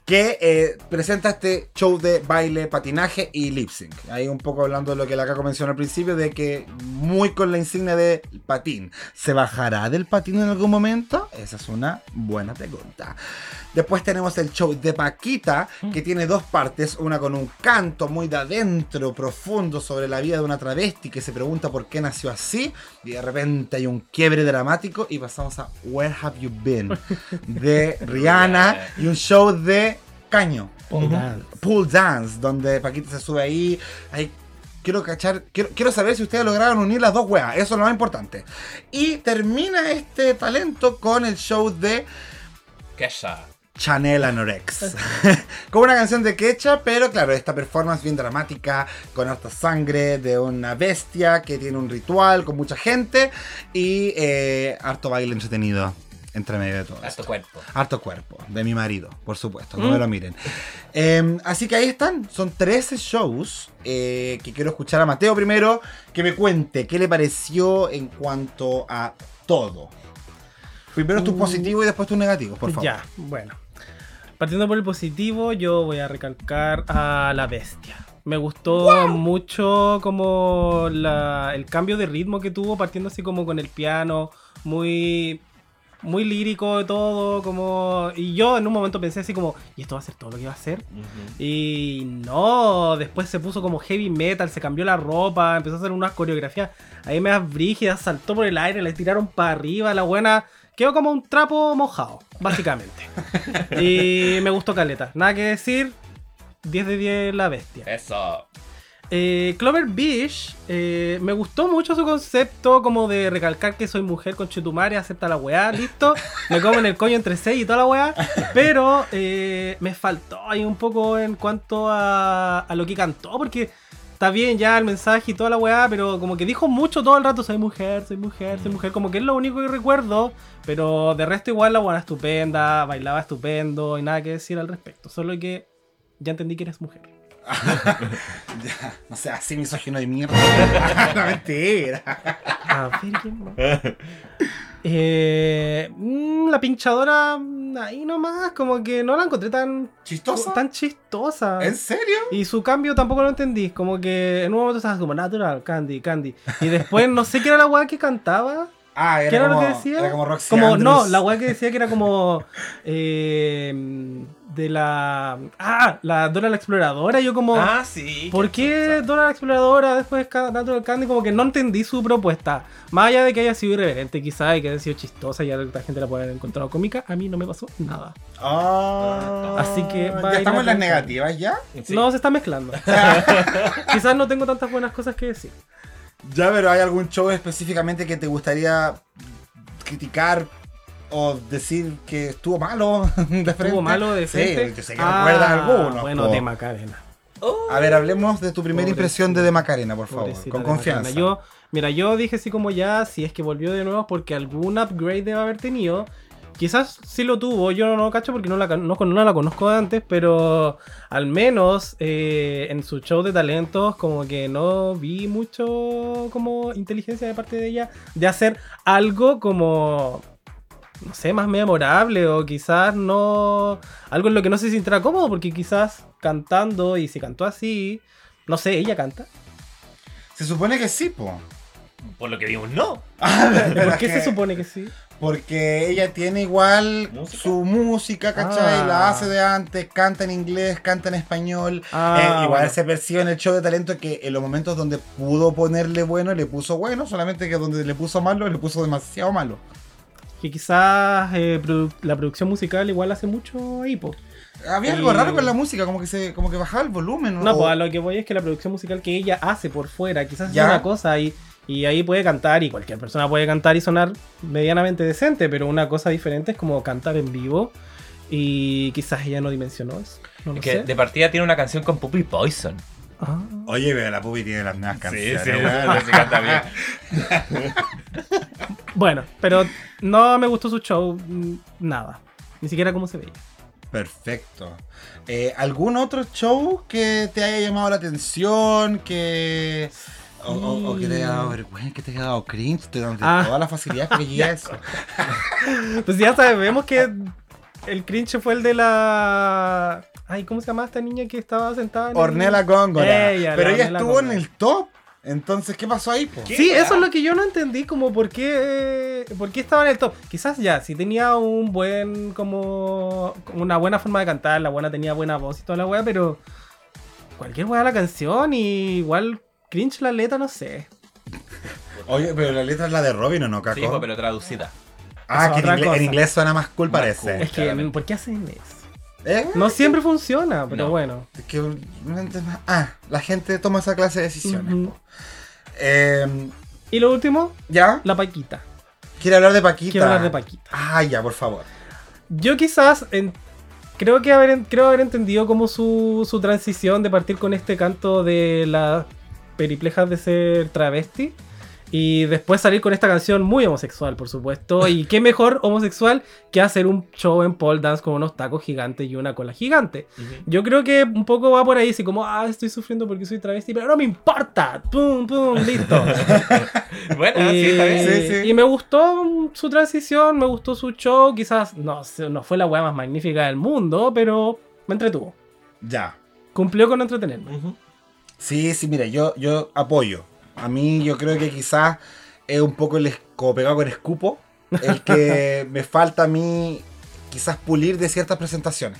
que eh, presenta este show de baile, patinaje y lip sync. Ahí un poco hablando de lo que la Caco mencionó al principio, de que muy con la insignia de patín. ¿Se bajará del patín en algún momento? Esa es una buena pregunta. Después tenemos el show de Paquita, que tiene dos partes, una con un canto muy de adentro, profundo, sobre la vida de una travesti que se pregunta por qué nació así, y de repente hay un quiebre dramático y pasamos a Where Have You Been de Rihanna y un show de caño. Pole dance. Pool Dance, donde Paquita se sube ahí. ahí quiero cachar, quiero, quiero saber si ustedes lograron unir las dos weas, eso es lo más importante. Y termina este talento con el show de Kesha. Chanel Anorex. con una canción de Quecha, pero claro, esta performance bien dramática, con harta sangre de una bestia que tiene un ritual con mucha gente y eh, harto baile entretenido entre medio de todo. Esto. cuerpo. Harto cuerpo, de mi marido, por supuesto, no me lo miren. Eh, así que ahí están, son 13 shows eh, que quiero escuchar a Mateo primero, que me cuente qué le pareció en cuanto a todo. Primero tus Uh. positivos y después tus negativos, por favor. Ya, bueno. Partiendo por el positivo, yo voy a recalcar a la bestia. Me gustó mucho como la- el cambio de ritmo que tuvo, partiendo así como con el piano, muy, muy lírico y todo, como... Y yo en un momento pensé así como, ¿y esto va a ser todo lo que va a hacer? Y no, después se puso como heavy metal, se cambió la ropa, empezó a hacer unas coreografías ahí me brígidas, saltó por el aire, le tiraron para arriba, la buena quedó como un trapo mojado, básicamente. y me gustó Caleta, nada que decir, 10 de 10 la bestia. Eso. Eh, Clover Beach, eh, me gustó mucho su concepto como de recalcar que soy mujer con chetumare, acepta la weá, listo. Me como en el coño entre seis y toda la weá. Pero eh, me faltó ahí un poco en cuanto a, a lo que cantó, porque está bien ya el mensaje y toda la weá, pero como que dijo mucho todo el rato, soy mujer, soy mujer, soy mujer, como que es lo único que recuerdo, pero de resto igual la weá estupenda, bailaba estupendo y nada que decir al respecto, solo que ya entendí que eres mujer. Ya, no sé, así misógino de mierda. no, mentira. A ver, ¿quién más? Eh, mm, la pinchadora, mm, ahí nomás, como que no la encontré tan ¿Chistosa? tan chistosa. ¿En serio? Y su cambio tampoco lo entendí. Como que en un momento estabas como natural, candy, candy. Y después no sé qué era la weá que cantaba. Ah, ¿Qué era, era lo como, que decía? Era como Roxy Como, no, la weá que decía que era como. eh, de la. Ah, la Dora la Exploradora. Yo como. Ah, sí. ¿Por qué Dora la Exploradora después Ca- Natural Candy? Como que no entendí su propuesta. Más allá de que haya sido irreverente quizá y que haya sido chistosa y a la gente la puede haber encontrado cómica, a mí no me pasó nada. Ah, Así que ¿Ya estamos en las negativas ya? Sí. No, se está mezclando. quizás no tengo tantas buenas cosas que decir. Ya, pero ¿hay algún show específicamente que te gustaría criticar o decir que estuvo malo de frente? ¿Estuvo malo de frente? Sí, yo sé que recuerdas algunos. Bueno, po. de Macarena. Oh. A ver, hablemos de tu primera impresión de De Macarena, por favor, con confianza. Yo, mira, yo dije así como ya, si es que volvió de nuevo porque algún upgrade debe haber tenido. Quizás sí lo tuvo, yo no lo cacho porque no la, no, no la conozco de antes, pero al menos eh, en su show de talentos como que no vi mucho como inteligencia de parte de ella de hacer algo como, no sé, más memorable o quizás no, algo en lo que no se sintiera cómodo porque quizás cantando y si cantó así, no sé, ella canta. Se supone que sí, po. Por lo que vimos, no. Pero ¿Por qué se supone que sí? Porque ella tiene igual ¿Música? su música, ¿cachai? Ah. La hace de antes, canta en inglés, canta en español. Ah, Eh, igual bueno. se percibe en el show de talento que en los momentos donde pudo ponerle bueno, le puso bueno, solamente que donde le puso malo, le puso demasiado malo. Que quizás eh, produ- la producción musical igual hace mucho ahí, po. Había algo Y- raro con la música, como que se, como que bajaba el volumen. No, o- pues a lo que voy es que la producción musical que ella hace por fuera, quizás es Ya. una cosa y, y ahí puede cantar y cualquier persona puede cantar y sonar medianamente decente, pero una cosa diferente es como cantar en vivo y quizás ella no dimensionó eso. No lo Que sé. de partida tiene una canción con Puppy Poison. Ah. Oye, pero la Pupi tiene las nuevas canciones. sí, weón. sí, canta bien. Bueno, pero no me gustó su show, mm, nada. Ni siquiera cómo se veía. Perfecto. Eh, ¿Algún otro show que te haya llamado la atención? Que. O, o- o que te haya dado vergüenza, que te haya dado cringe, te dan Ah. todas las facilidades que eso. Pues ya sabemos que el cringe fue el de la. Ay, ¿cómo se llama esta niña que estaba sentada? en el- Ornella Góngora. Ella, Pero la ella Ornella estuvo en el top. Entonces, ¿qué pasó ahí? Sí, eso es lo que yo no entendí, como por qué, por qué estaba en el top. Quizás ya, si tenía un buen, como, una buena forma de cantar, la buena tenía buena voz y toda la weá, pero cualquier weá la canción y igual cringe la letra, no sé. Oye, pero la letra es la de Robin o no, Caco? Sí, pues, pero traducida. ah, que en inglés, en inglés suena más cool, Más parece. cool. Es que, claramente. ¿por qué hacen eso? ¿Eh? No siempre funciona, pero No. bueno. Es que, ah, la gente toma esa clase de decisiones. Eh, Y lo último, ¿Ya? la Paquita. ¿Quiere hablar de Paquita? Quiero hablar de Paquita. Ah, ya, por favor. Yo quizás en- creo que haber, creo haber entendido como su, su transición de partir con este canto de las periplejas de ser travesti y después salir con esta canción muy homosexual, por supuesto. Y qué mejor homosexual que hacer un show en pole dance con unos tacos gigantes y una cola gigante. Yo creo que un poco va por ahí, así como, ah, estoy sufriendo porque soy travesti, pero no me importa. Pum, pum, listo. Bueno, Ah, sí, está bien. Sí, sí. Y me gustó su transición, me gustó su show. Quizás no, no fue la weá más magnífica del mundo, pero me entretuvo. Ya. Cumplió con entretenerme. Sí, sí, mira, yo, yo apoyo. A mí yo creo que quizás es un poco el como pegado con escupo. El que me falta a mí quizás pulir de ciertas presentaciones.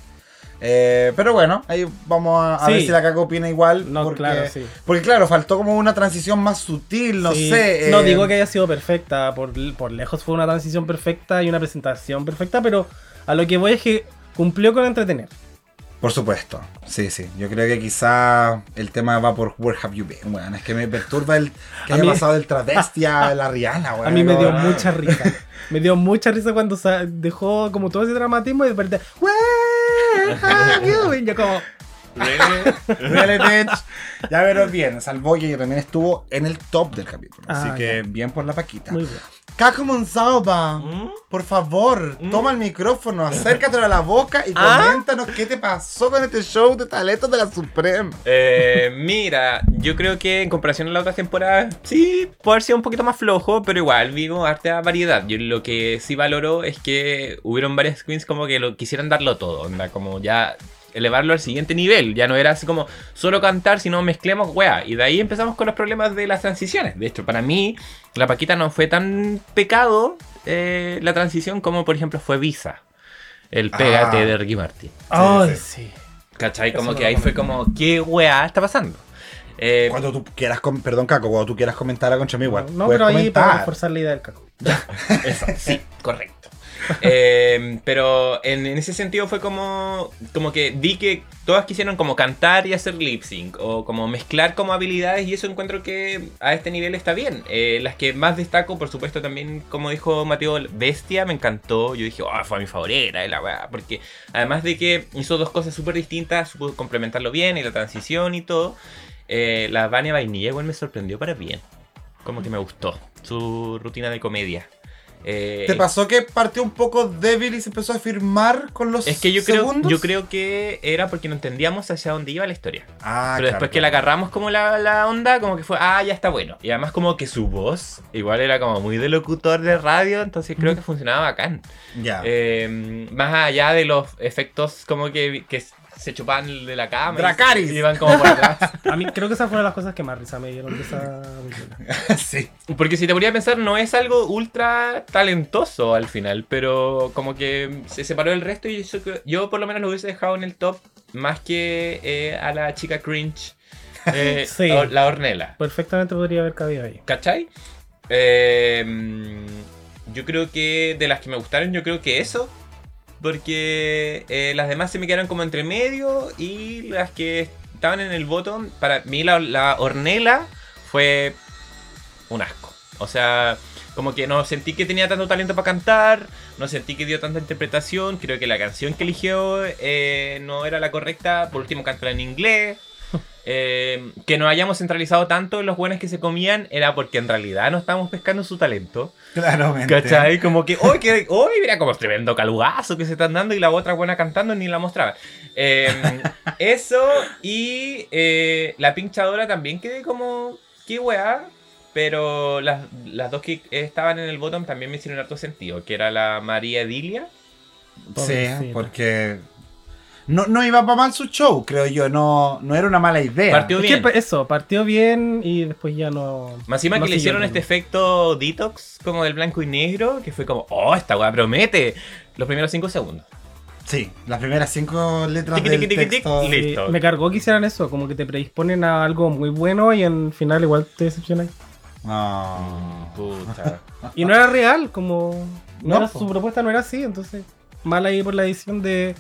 Eh, pero bueno, ahí vamos a, a Sí. ver si la caca opina igual. No, porque, claro, sí. Porque claro, faltó como una transición más sutil, no Sí. sé. No eh, digo que haya sido perfecta, por, por lejos fue una transición perfecta y una presentación perfecta, pero a lo que voy es que cumplió con entretener. Por supuesto, sí, sí. Yo creo que quizá el tema va por Where Have You Been, weón. Es que me perturba el que A haya mí- pasado del travesti a la Rihanna, weón. A mí me dio mucha risa. Me dio mucha risa cuando sa- dejó como todo ese dramatismo y de repente, "Where have you been?" Yo como, Really, bitch. Ya verás bien, salvó y también estuvo en el top del capítulo. Ah, así que bien por la Paquita. muy bien. Caco Monsalva, ¿Mm? por favor, toma el micrófono, acércatelo a la boca y ¿Ah? coméntanos qué te pasó con este show de talentos de la Suprema. Eh, mira, yo creo que en comparación a la otra temporada, sí, puede haber sido un poquito más flojo, pero igual vivo harta variedad. Yo lo que sí valoro es que hubieron varias queens como que lo quisieran darlo todo, onda, como ya elevarlo al siguiente nivel. Ya no era así como solo cantar, sino mezclemos weá. Y de ahí empezamos con los problemas de las transiciones. De hecho, para mí, la Paquita no fue tan pecado eh, la transición como, por ejemplo, fue Visa. El pégate Ah. de Ricky Martin. Ay, sí. sí. ¿Cachai? Como Eso que no ahí fue como, ¿qué weá está pasando? Eh, Cuando tú quieras, perdón Caco, cuando tú quieras comentar contra mí, igual. No, puedes pero ahí para reforzar la idea del caco. Eso, sí, correcto. Eh, pero en, ese sentido fue como, como que vi que todas quisieron como cantar y hacer lip sync o como mezclar como habilidades y eso encuentro que a este nivel está bien. Eh, las que más destaco, por supuesto, también como dijo Mateo, Bestia me encantó. Yo dije, oh, fue mi favorita, y la weá", porque además de que hizo dos cosas súper distintas, supo complementarlo bien y la transición y todo. eh, la Vania Vainilla igual me sorprendió para bien. Como que me gustó su rutina de comedia. Eh, ¿Te pasó que partió un poco débil y se empezó a firmar con los Es que yo creo, yo creo que era porque no entendíamos hacia dónde iba la historia. Ah, Pero claro, después que la agarramos como la, la onda, como que fue, ah, ya está bueno. Y además como que su voz igual era como muy de locutor de radio, entonces creo que funcionaba bacán. Ya. Eh, más allá de los efectos como que, que se chupaban de la cama. y Iban como por atrás. A mí creo que esa fue una de las cosas que más risa me dieron de esa película. sí. Porque si te ponía a pensar, no es algo ultra talentoso al final, pero como que se separó del resto y yo por lo menos lo hubiese dejado en el top más que eh, a la chica cringe, eh, Sí. la- la Ornella. Perfectamente podría haber cabido ahí. ¿Cachai? Eh, mm, yo creo que de las que me gustaron, yo creo que eso. Porque eh, las demás se me quedaron como entre medio y las que estaban en el bottom, para mí la, la fue un asco. O sea, como que no sentí que tenía tanto talento para cantar, no sentí que dio tanta interpretación, creo que la canción que eligió eh, no era la correcta, por último cantó en inglés. Eh, que no hayamos centralizado tanto en los buenos que se comían era porque en realidad no estábamos pescando su talento. Claramente. ¿Cachai? Como que, hoy que hoy mira como tremendo calugazo que se están dando y la otra buena cantando ni la mostraba. Eh, eso y eh, la pinchadora también quedé como, qué weá. Pero las, las dos que estaban en el bottom también me hicieron harto sentido, que era la María Edilia. Sí, porque no, no iba para mal su show, creo yo. No, no era una mala idea. Partió Es bien. que eso, partió bien y después ya no. Más encima no que le hicieron este efecto detox como del blanco y negro, que fue como, oh, esta weá promete. Los primeros 5 segundos. Sí, las primeras cinco letras Tiqui, del tiqui, tiqui, texto. Listo. me cargó que hicieran eso, como que te predisponen a algo muy bueno y en final igual te decepcionan. Ah. Puta. Y no era real, como. No No, era- su propuesta no era así, entonces. Mal ahí por la edición de,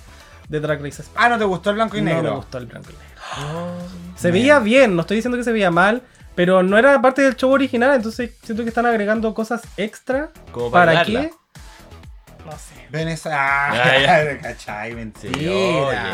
de Drag Race España. Ah, ¿no te gustó el blanco y No negro? me gustó el blanco y negro. Se veía bien, no estoy diciendo que se veía mal, pero no era parte del show original, entonces siento que están agregando cosas extra. Como para, ¿Para ayudarla. qué? No sé. Ven esa. Ah, ya. cachai, mentira.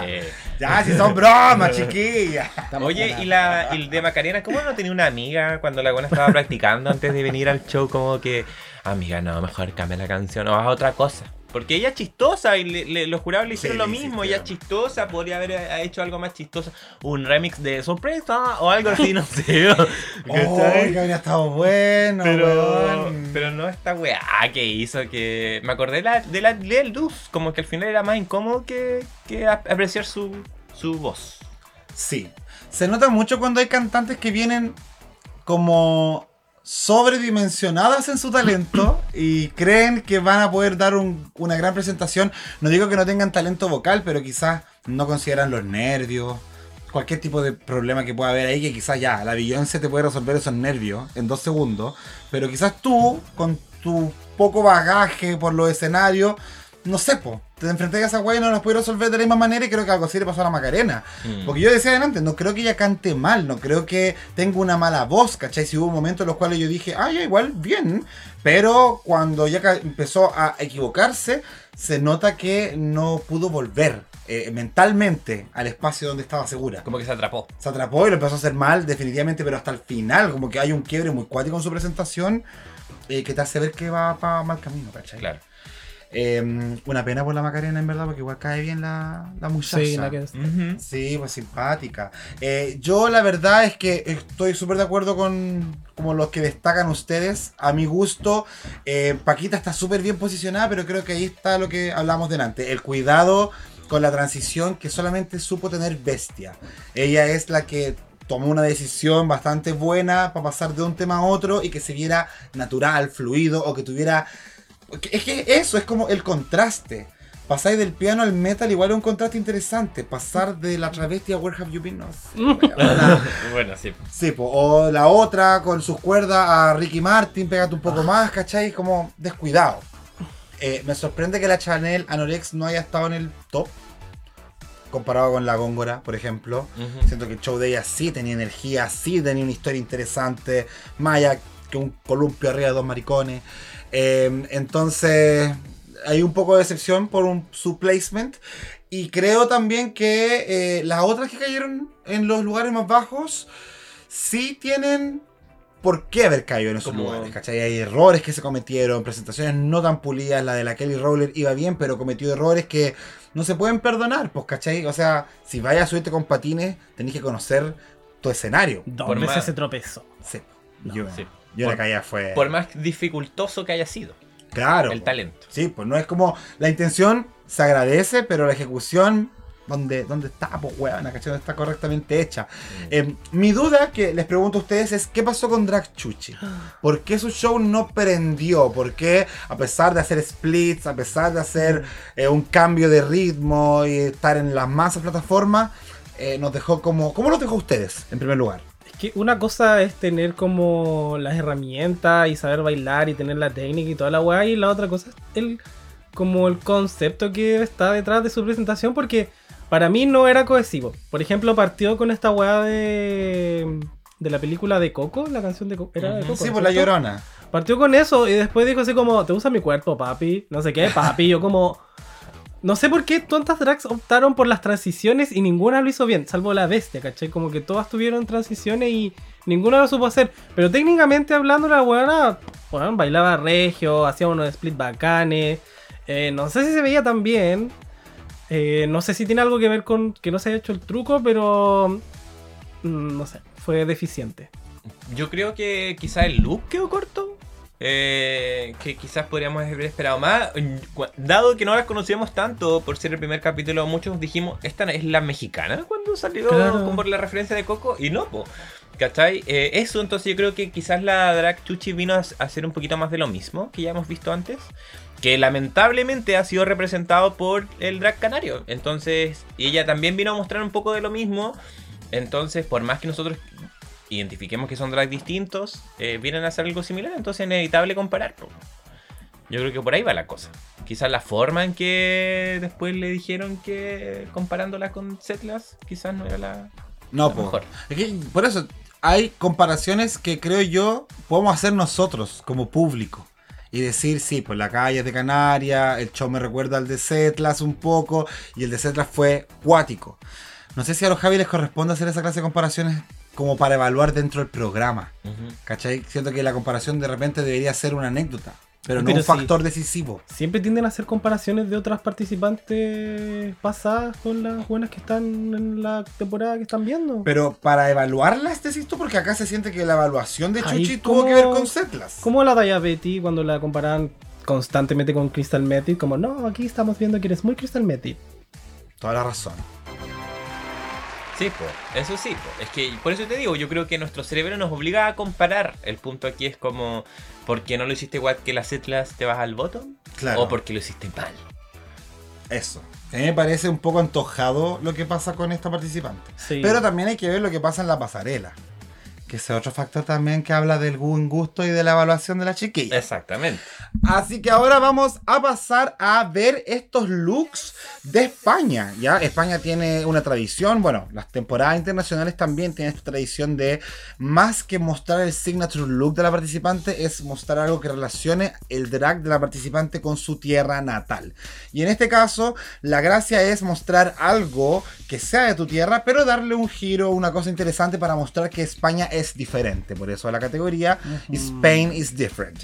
oye. Ya, si son bromas, chiquillas. Oye, y la y el de Macarena, ¿cómo no tenía una amiga cuando la buena estaba practicando antes de venir al show? Como que, amiga, no, mejor cambia la canción o haz otra cosa. Porque ella es chistosa y le- le- los jurados le hicieron Sí, lo mismo. Ella es chistosa, podría haber eh, hecho algo más chistoso. Un remix de sorpresa o algo así, no sé. Oh, que habría estado bueno, Pero, weón. pero no esta weá que hizo que. Me acordé la, de la de Luz, como que al final era más incómodo que, que ap- apreciar su, su voz. Sí. Se nota mucho cuando hay cantantes que vienen como sobredimensionadas en su talento y creen que van a poder dar un- una gran presentación. No digo que no tengan talento vocal, pero quizás no consideran los nervios. Cualquier tipo de problema que pueda haber ahí, que quizás ya, la Beyoncé te puede resolver esos nervios en dos segundos. Pero quizás tú, con tu poco bagaje por los escenarios, no sé, te enfrenté a esa weá y no las pude resolver de la misma manera y creo que algo así le pasó a la Macarena. Mm. Porque yo decía adelante, no creo que ella cante mal, no creo que tenga una mala voz, ¿cachai? Si hubo momentos en los cuales yo dije, ah, ya igual, bien. Pero cuando ya empezó a equivocarse, se nota que no pudo volver eh, mentalmente al espacio donde estaba segura. Como que se atrapó. Se atrapó y lo empezó a hacer mal, definitivamente, pero hasta el final, como que hay un quiebre muy cuático en su presentación eh, que te hace ver que va para mal camino, ¿cachai? Claro. Eh, una pena por la Macarena, en verdad, porque igual cae bien la, la muchacha. Sí, la que es-. Sí, pues simpática. Eh, yo la verdad es que estoy súper de acuerdo con como los que destacan ustedes. A mi gusto, eh, Paquita está súper bien posicionada, pero creo que ahí está lo que hablamos delante. El cuidado con la transición que solamente supo tener Bestia. Ella es la que tomó una decisión bastante buena para pasar de un tema a otro y que se viera natural, fluido o que tuviera... Es que eso es como el contraste. Pasáis del piano al metal, igual es un contraste interesante. Pasar de la travesti a Where Have You Been? No sé. bueno, sí. sí, po. o la otra con sus cuerdas a Ricky Martin, pégate un poco más, ¿cachai? Como descuidado. Eh, me sorprende que la Chanel Anorex no haya estado en el top. Comparado con la Góngora, por ejemplo. Siento que el show de ella sí tenía energía, sí tenía una historia interesante. Allá que un columpio arriba de dos maricones. Eh, entonces, hay un poco de decepción por un, su placement. Y creo también que eh, las otras que cayeron en los lugares más bajos sí tienen por qué haber caído en esos Como- lugares, ¿cachai? Hay errores que se cometieron, presentaciones no tan pulidas, la de la Kelly Rowler iba bien, pero cometió errores que no se pueden perdonar, pues, ¿cachai? O sea, si vayas a subirte con patines, tenés que conocer tu escenario. Dos Por veces más- se tropezó. Sí. Yo, Sí. Yo Por- la caída fue... Por más dificultoso que haya sido claro. el talento. Sí, pues no es como la intención se agradece, pero la ejecución donde, donde está, pues weón, ¿cachai? No está correctamente hecha. Eh, mi duda que les pregunto a ustedes es ¿qué pasó con Drag Chuchi? ¿Por qué su show no prendió? ¿Por qué a pesar de hacer splits, a pesar de hacer eh, un cambio de ritmo y estar en las masas plataformas, eh, nos dejó como... ¿Cómo los dejó a ustedes, en primer lugar? Que una cosa es tener como las herramientas y saber bailar y tener la técnica y toda la weá, y la otra cosa es el como el concepto que está detrás de su presentación, porque para mí no era cohesivo. Por ejemplo, partió con esta weá de, de la película de Coco, la canción de Coco. ¿Era de. Coco? Sí, por la ¿cierto? llorona. Partió con eso y después dijo así como, te usa mi cuerpo, papi. No sé qué, papi. Yo como... No sé por qué tantas drags optaron por las transiciones y ninguna lo hizo bien, salvo la bestia, ¿cachai? Como que todas tuvieron transiciones y ninguna lo supo hacer. Pero técnicamente hablando, la buena, bueno, bailaba regio, hacía unos split bacanes. Eh, no sé si se veía tan bien. Eh, no sé si tiene algo que ver con que no se haya hecho el truco, pero... mm, No sé, fue deficiente. Yo creo que quizás el look quedó corto. Eh, que quizás podríamos haber esperado más. Dado que no las conocíamos tanto por ser el primer capítulo, muchos dijimos, esta es la mexicana cuando salió Claro. por la referencia de Coco. Y no, po. ¿Cachai? Eh, eso, entonces yo creo que quizás la Drag Chuchi vino a a hacer un poquito más de lo mismo que ya hemos visto antes. Que lamentablemente ha sido representado por el Drag Canario. Entonces, ella también vino a mostrar un poco de lo mismo. Entonces, por más que nosotros identifiquemos que son drag distintos, eh, vienen a hacer algo similar, entonces es inevitable comparar. po. Yo creo que por ahí va la cosa. Quizás la forma en que después le dijeron que comparándola con Setlas, quizás no era la, No, la po. mejor. Es que por eso hay comparaciones que creo yo podemos hacer nosotros como público. Y decir, sí, pues la calle es de Canarias, el show me recuerda al de Setlas un poco, y el de Setlas fue cuático. No sé si a los Javi les corresponde hacer esa clase de comparaciones como para evaluar dentro del programa. Ujú. ¿Cachai? Siento que la comparación de repente debería ser una anécdota, pero no un sí. factor decisivo. Siempre tienden a hacer comparaciones de otras participantes pasadas con las buenas que están en la temporada que están viendo. Pero para evaluarlas, decís tú, porque acá se siente que la evaluación de Chuchi tuvo que ver con Setlas. Como la talla Betty cuando la comparaban constantemente con Crystal Method, como no, aquí estamos viendo que eres muy Crystal Method. Toda la razón. Sí, po, eso sí, po. es que por eso te digo, yo creo que nuestro cerebro nos obliga a comparar. El punto aquí es como, ¿por qué no lo hiciste igual que las Setlas te vas al bottom? Claro. O porque lo hiciste mal. Eso. A mí me parece un poco antojado lo que pasa con esta participante. Sí. Pero también hay que ver lo que pasa en la pasarela. Que ese otro factor también que habla del buen gusto y de la evaluación de la chiquilla. Exactamente. Así que ahora vamos a pasar a ver estos looks de España. Ya España tiene una tradición, bueno, las temporadas internacionales también tienen esta tradición de más que mostrar el signature look de la participante, es mostrar algo que relacione el drag de la participante con su tierra natal. Y en este caso, la gracia es mostrar algo que sea de tu tierra, pero darle un giro, una cosa interesante para mostrar que España es diferente. Por eso la categoría Spain is different.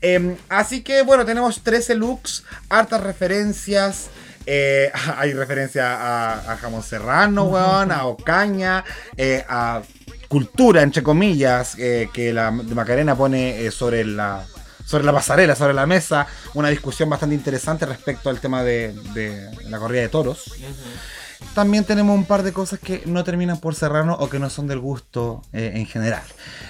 Em, así que bueno, tenemos 13 looks, hartas referencias. eh, hay referencia a, a jamón serrano, weón, a ocaña, eh, a cultura, entre comillas, eh, que la de Macarena pone eh, sobre la sobre la pasarela, sobre la mesa, una discusión bastante interesante respecto al tema de, de la corrida de toros. También tenemos un par de cosas que no terminan por serrano o que no son del gusto eh, en general.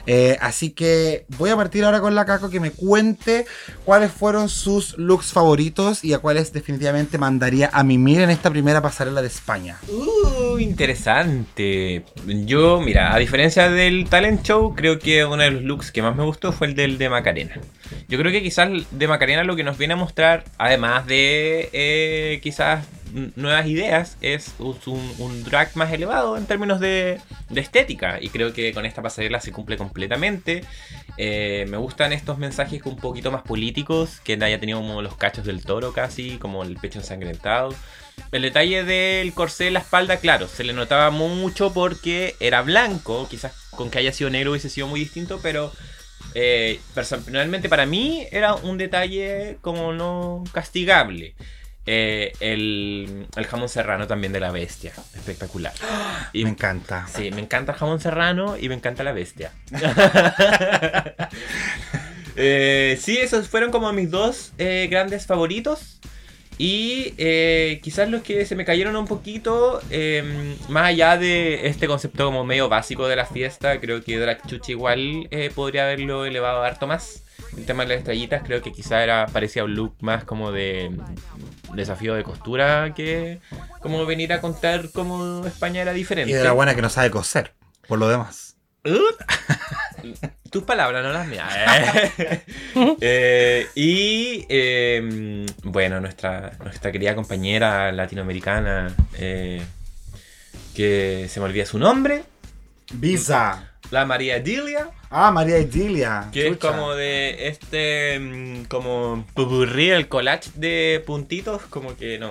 Eh, así que voy a partir ahora con la Caco que me cuente cuáles fueron sus looks favoritos y a cuáles definitivamente mandaría a mimir en esta primera pasarela de España. Uh, interesante. Yo, mira, a diferencia del talent show, creo que uno de los looks que más me gustó fue el del de Macarena. Yo creo que quizás de Macarena lo que nos viene a mostrar, además de eh, quizás nuevas ideas, es un, drag más elevado en términos de, de estética. Y creo que con esta pasarela se cumple completamente. Eh, me gustan estos mensajes un poquito más políticos, que haya tenido como los cachos del toro casi, como el pecho ensangrentado. El detalle del corsé en la espalda, claro, se le notaba mucho porque era blanco. Quizás con que haya sido negro hubiese sido muy distinto, pero eh, personalmente para mí era un detalle como no castigable. Eh, el, el jamón serrano también de la bestia, espectacular. Y Me encanta. Sí, me encanta el jamón serrano y me encanta la bestia. Eh, sí, esos fueron como mis dos eh, grandes favoritos. Y quizás los que se me cayeron un poquito, más allá de este concepto como medio básico de la fiesta, creo que Drag Chuchi igual podría haberlo elevado harto más. El tema de las estrellitas creo que quizás era, parecía un look más como de desafío de costura que como venir a contar cómo España era diferente. Y de la buena que no sabe coser, por lo demás. Tus palabras, no las mías. Eh, y eh, bueno, nuestra, nuestra querida compañera latinoamericana, eh, que se me olvida su nombre, Visa. la María Dilia, Ah, María Idilia. que es como de este, mm, como pupurrí, el collage de puntitos, como que no,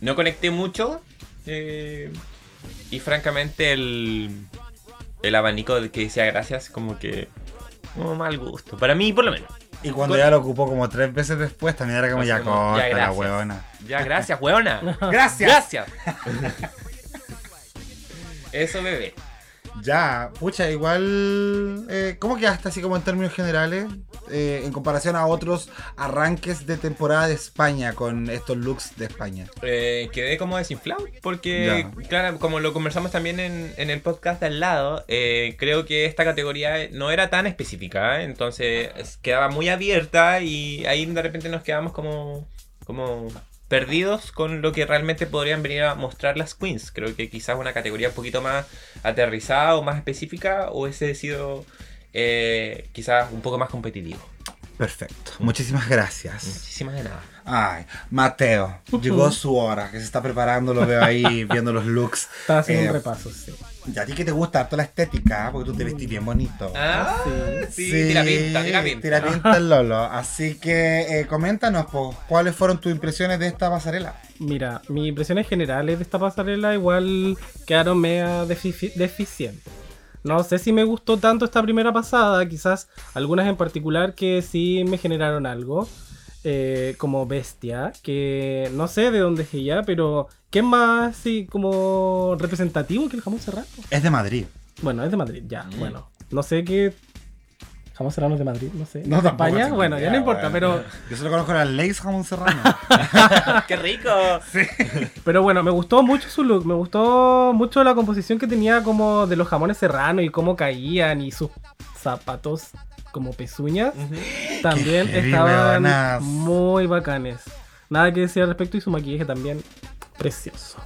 no conecté mucho. eh, y francamente el, el abanico que decía gracias, como que... Como mal gusto, para mí por lo menos. Y cuando ya lo ocupó como tres veces después, también era como ya corta la gracias. huevona. Ya, gracias, weona. Gracias. Gracias. Eso, bebé. Ya, pucha, igual. Eh, ¿Cómo quedaste así como en términos generales? eh, en comparación a otros arranques de temporada de España con estos looks de España. Eh, quedé como desinflado porque, claro, como lo conversamos también en, en el podcast de al lado, eh, creo que esta categoría no era tan específica, ¿eh? entonces es- quedaba muy abierta y ahí de repente nos quedamos como, como perdidos con lo que realmente podrían venir a mostrar las queens. Creo que quizás una categoría un poquito más aterrizada o más específica hubiese sido eh, quizás un poco más competitivo. Perfecto. Muchísimas gracias. Muchísimas de nada. Ay, Mateo, llegó su hora, que se está preparando, lo veo ahí viendo los looks. Estaba haciendo Eh, un repaso, sí. Y a ti que te gusta harto la estética, porque tú te vestís bien bonito. Ah, sí. sí, tira pinta, tira pinta. tira pinta el Lolo. Así que eh, coméntanos, pues, ¿cuáles fueron tus impresiones de esta pasarela? Mira, mis impresiones generales de esta pasarela igual quedaron media defici- deficientes. No sé si me gustó tanto esta primera pasada, quizás algunas en particular que sí me generaron algo. Eh, como Bestia, que no sé de dónde es ella, pero ¿qué es más sí, como representativo que el jamón serrano? Es de Madrid. Bueno, es de Madrid, ya, Mm. bueno. No sé qué... Jamón serrano es de Madrid, no sé. No, ¿De España? Bueno, ya no importa, pero... Yo solo conozco la Lace Jamón Serrano. ¡Qué rico! Pero bueno, me gustó mucho su look, me gustó mucho la composición que tenía como de los jamones serranos y cómo caían y sus zapatos como pezuñas también Qué estaban muy bacanes. Nada que decir al respecto y su maquillaje también precioso.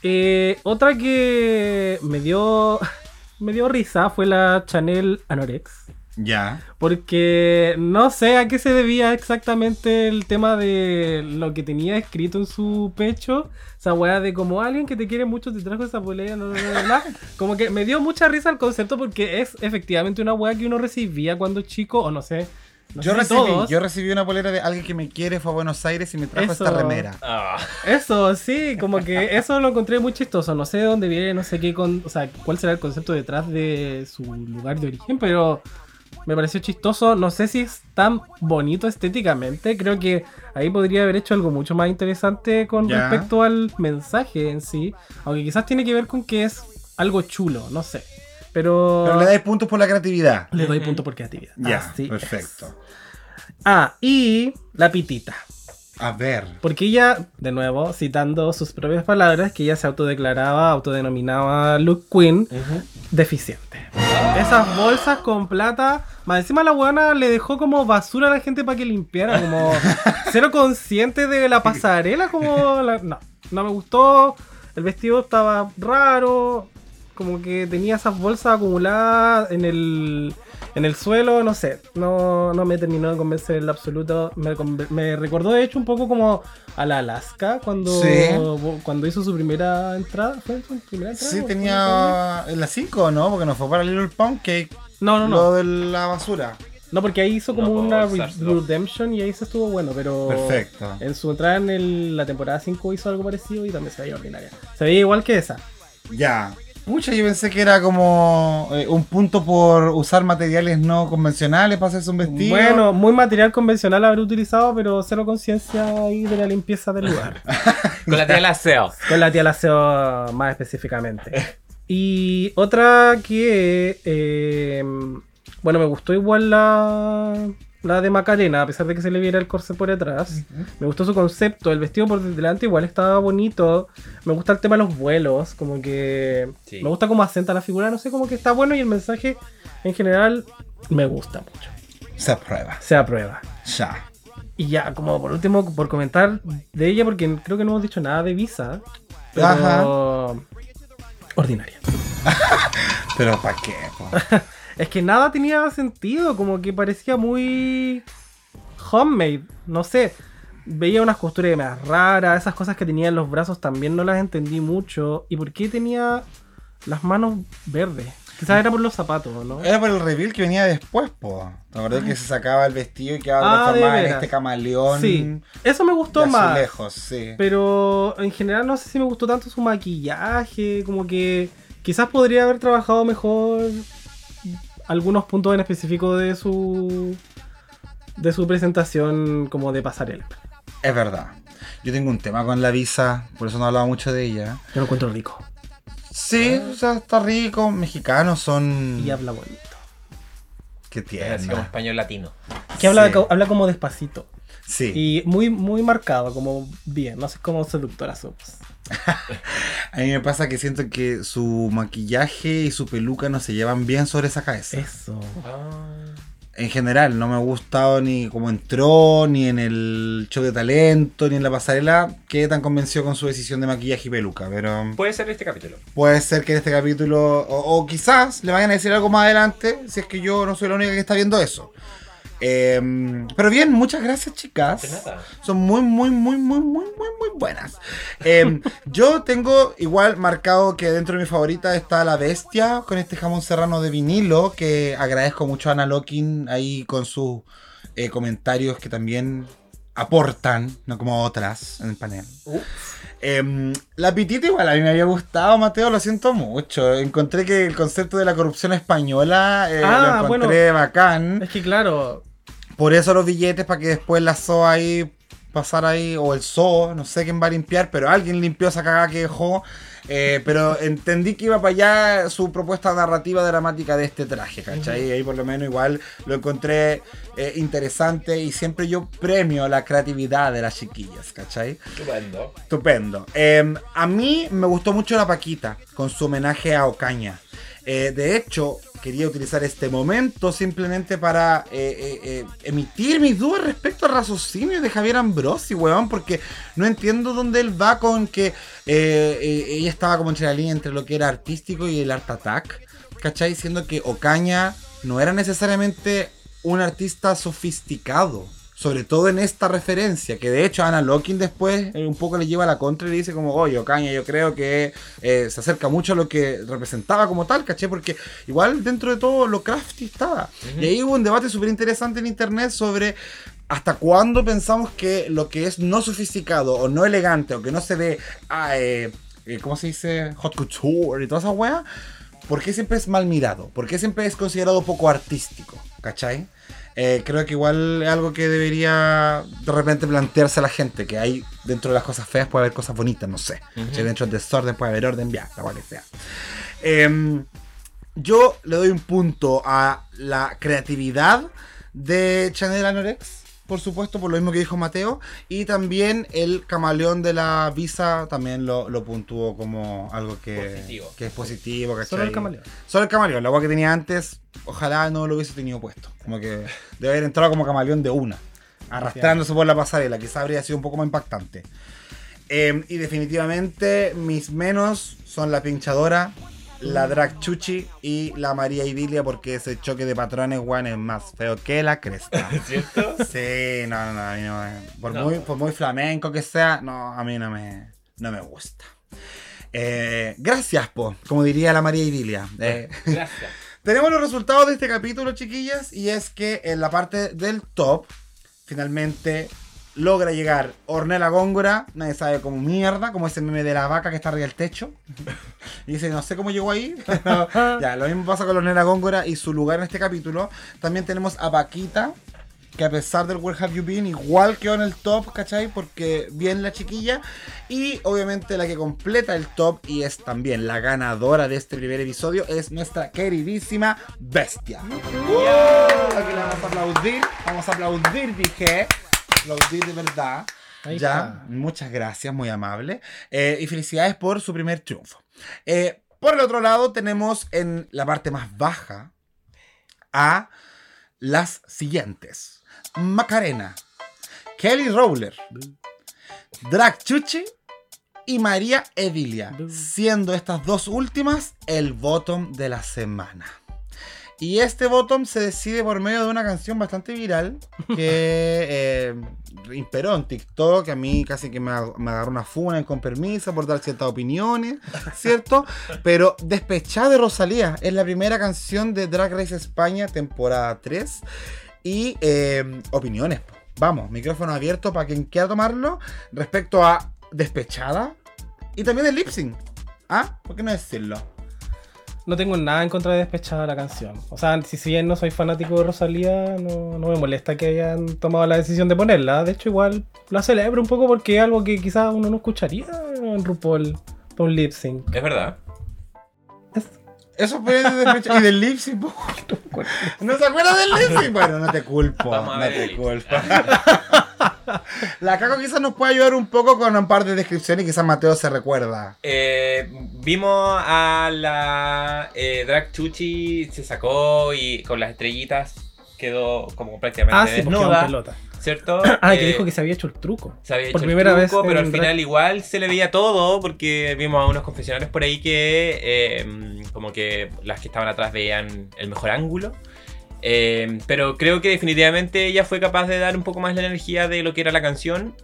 Eh, otra que me dio me dio risa fue la Chanel Anorex. Ya. Porque no sé a qué se debía exactamente el tema de lo que tenía escrito en su pecho. Esa weá de como alguien que te quiere mucho te trajo esa polera, no, no, no, no, no. Como que me dio mucha risa el concepto porque es efectivamente una weá que uno recibía cuando chico, o no sé. no yo, recibí, todos. yo recibí una polera de alguien que me quiere, fue a Buenos Aires y me trajo Eso. esta remera. Ah, Eso, sí, como que eso lo encontré muy chistoso. No sé de dónde viene, no sé qué, con, o sea, cuál será el concepto detrás de su lugar de origen, pero me pareció chistoso. No sé si es tan bonito estéticamente. Creo que ahí podría haber hecho algo mucho más interesante con Ya. respecto al mensaje en sí. Aunque quizás tiene que ver con que es algo chulo, no sé. Pero, Pero le dais puntos por la creatividad. le doy punto por creatividad. Ya, Así es. perfecto. Ah, y la pitita. A ver. Porque ella, de nuevo, citando sus propias palabras, que ella se autodeclaraba, autodenominaba Luke Queen, deficiente. Esas bolsas con plata, más encima la buena le dejó como basura a la gente para que limpiara, como cero consciente de la pasarela, como la- no, no me gustó, el vestido estaba raro, como que tenía esas bolsas acumuladas en el en el suelo, no sé, no, no me terminó de convencer en lo absoluto. Me, recordó de hecho un poco como a la Alaska cuando, Sí. cuando hizo su primera entrada. ¿Fue su primera entrada? Sí, ¿O fue tenía en la 5, ¿no? Porque nos fue para Little Punk Cake. No, no, no. Lo de la basura. No, porque ahí hizo como No, una re- dos. Redemption y ahí se estuvo bueno, pero. Perfecto. En su entrada en el- la temporada 5 hizo algo parecido y también se veía ordinaria. Se veía igual que esa. Ya. Pucha, yo pensé que era como eh, un punto por usar materiales no convencionales para hacerse un vestido. Bueno, muy material convencional haber utilizado, pero cero conciencia ahí de la limpieza del lugar. con la tía Laseo. Con la tía Laceo más específicamente. Y otra que. eh, bueno, me gustó igual la. La de Macarena, a pesar de que se le viera el corset por detrás. Me gustó su concepto. El vestido por delante igual estaba bonito. Me gusta el tema de los vuelos. Como que. Sí. Me gusta cómo asenta la figura. No sé, como que está bueno. Y el mensaje en general me gusta mucho. Se aprueba. Se aprueba. Ya. Y ya, como por último, por comentar de ella, porque creo que no hemos dicho nada de Visa. Pero. Ajá. Ordinaria. Pero ¿para qué? Es que nada tenía sentido, como que parecía muy. homemade. No sé. Veía unas costuras más raras, esas cosas que tenía en los brazos también no las entendí mucho. ¿Y por qué tenía las manos verdes? Quizás era por los zapatos, ¿no? Era por el reveal que venía después, po. ¿Te acordás que se sacaba el vestido y quedaba Ah, en este camaleón? Sí, eso me gustó más. azulejos, sí. Pero en general no sé si me gustó tanto su maquillaje, como que quizás podría haber trabajado mejor algunos puntos en específico de su de su presentación como de pasarela. Es verdad. Yo tengo un tema con la visa, por eso no hablaba mucho de ella. Yo lo encuentro rico Sí, o sea, está rico. Mexicanos son. y habla bonito. Qué Es así como tierno. español latino. Que habla, Sí. habla como despacito Sí. y muy muy marcado, como bien, no sé cómo seductora su voz. A mí me pasa que siento que su maquillaje y su peluca no se llevan bien sobre esa cabeza. Eso. En general, no me ha gustado ni cómo entró, ni en el show de talento, ni en la pasarela. Quedé tan convencido con su decisión de maquillaje y peluca. Pero Puede ser este capítulo. puede ser que en este capítulo, o, o quizás le vayan a decir algo más adelante, si es que yo no soy la única que está viendo eso. Eh, pero bien, muchas gracias, chicas. Son muy, muy, muy, muy, muy, muy, muy buenas. Eh, yo tengo igual marcado que dentro de mi favorita está La Bestia con este jamón serrano de vinilo que agradezco mucho a Ana Locking ahí con sus eh, comentarios que también aportan, no como otras en el panel. Eh, la pitita igual a mí me había gustado, Mateo, lo siento mucho. Encontré que el concepto de la corrupción española eh, Ah, lo encontré bacán. Es que claro, Por eso los billetes, para que después la SOA ahí pasara ahí, o el SO, no sé quién va a limpiar, pero alguien limpió esa cagada que dejó. eh, pero entendí que iba para allá su propuesta narrativa dramática de este traje, ¿cachai? Ahí por lo menos igual lo encontré eh, interesante y siempre yo premio la creatividad de las chiquillas, ¿cachai? Estupendo. Estupendo. Eh, a mí me gustó mucho la Paquita con su homenaje a Ocaña. Eh, de hecho, quería utilizar este momento simplemente para eh, eh, eh, emitir mis dudas respecto al raciocinio de Javier Ambrosi, weón, porque no entiendo dónde él va con que ella estaba como entre la línea entre lo que era artístico y el art attack. ¿cachai? Siendo que Ocaña no era necesariamente un artista sofisticado. Sobre todo en esta referencia, que de hecho Ana Locking después eh, un poco le lleva a la contra y le dice como, oye, Ocaña, yo creo que eh, se acerca mucho a lo que representaba como tal, ¿caché? Porque igual dentro de todo lo crafty estaba. Y ahí hubo un debate súper interesante en internet sobre hasta cuándo pensamos que lo que es no sofisticado o no elegante o que no se ve, ah, eh, eh, ¿cómo se dice? Hot couture y toda esa wea, ¿por qué siempre es mal mirado? ¿Por qué siempre es considerado poco artístico? ¿Cachai? Eh, creo que igual es algo que debería de repente plantearse a la gente, que hay dentro de las cosas feas puede haber cosas bonitas, no sé. Si dentro del desorden puede haber orden, ya, la cual sea. Em, yo le doy un punto a la creatividad de Chanel Anorex, por supuesto, por lo mismo que dijo Mateo, y también el camaleón de la visa también lo, lo puntuó como algo que, Positivo. que es positivo. ¿cachai? Solo el camaleón. Solo el camaleón, la agua que tenía antes, ojalá no lo hubiese tenido puesto. Como que debe haber entrado como camaleón de una, arrastrándose por la pasarela, quizá habría sido un poco más impactante. Eh, y definitivamente mis menos son la pinchadora, la drag chuchi y la María Idilia porque ese choque de patrones, weón, es más feo que la cresta. ¿Cierto? Sí, no, no, no, a mí no me- por, No. Muy, por muy flamenco que sea, no, a mí no me, no me gusta. Eh, gracias, po, como diría la María Idilia. Eh, Gracias. tenemos los resultados de este capítulo, chiquillas, y es que en la parte del top, finalmente logra llegar Ornella Góngora, nadie sabe cómo mierda, como ese meme de la vaca que está arriba del techo. Y dice, no sé cómo llegó ahí. pero ya, lo mismo pasa con Ornella Góngora y su lugar en este capítulo. También tenemos a Paquita, que a pesar del Where Have You Been, igual quedó en el top, ¿cachai? Porque bien la chiquilla. Y obviamente la que completa el top y es también la ganadora de este primer episodio es nuestra queridísima Bestia. Aquí la vamos a aplaudir, vamos a aplaudir, dije. Aplaudir de verdad. Ahí ya, está. muchas gracias, muy amable. Eh, y felicidades por su primer triunfo. Eh, por el otro lado, tenemos en la parte más baja a las siguientes: Macarena, Kelly Rowler, Drag Chuchi y María Edilia, siendo estas dos últimas el bottom de la semana. Y este bottom se decide por medio de una canción bastante viral que eh, imperó en TikTok. que A mí casi que me, me agarró una funa en con permiso por dar ciertas opiniones, ¿cierto? Pero Despechada de Rosalía es la primera canción de Drag Race España, temporada 3. Y eh, opiniones. Vamos, micrófono abierto para quien quiera tomarlo respecto a Despechada y también el lip sync. ¿Ah? ¿Por qué no decirlo? No tengo nada en contra de despechada la canción. O sea, si, si bien no soy fanático de Rosalía, no, no me molesta que hayan tomado la decisión de ponerla. De hecho, igual la celebro un poco porque es algo que quizás uno no escucharía en RuPaul por un lip sync. Es verdad. Eso fue de y del lip sync. po. ¿No se acuerdan del lip sync? Bueno, no te culpo. Vamos a no ver te el culpo. La Caco quizás nos puede ayudar un poco con un par de descripciones y quizás Mateo se recuerda. Eh, vimos a la eh, Drag Chuchi, se sacó y con las estrellitas quedó como prácticamente Ah, sí, desnuda, en pelota. ¿cierto? Ah, que Eh, dijo que se había hecho el truco. se había por hecho el primera truco, vez pero al drag. final igual se le veía todo porque vimos a unos confesionarios por ahí que eh, como que las que estaban atrás veían el mejor ángulo. Eh, pero creo que definitivamente ella fue capaz de dar un poco más la energía de lo que era la canción.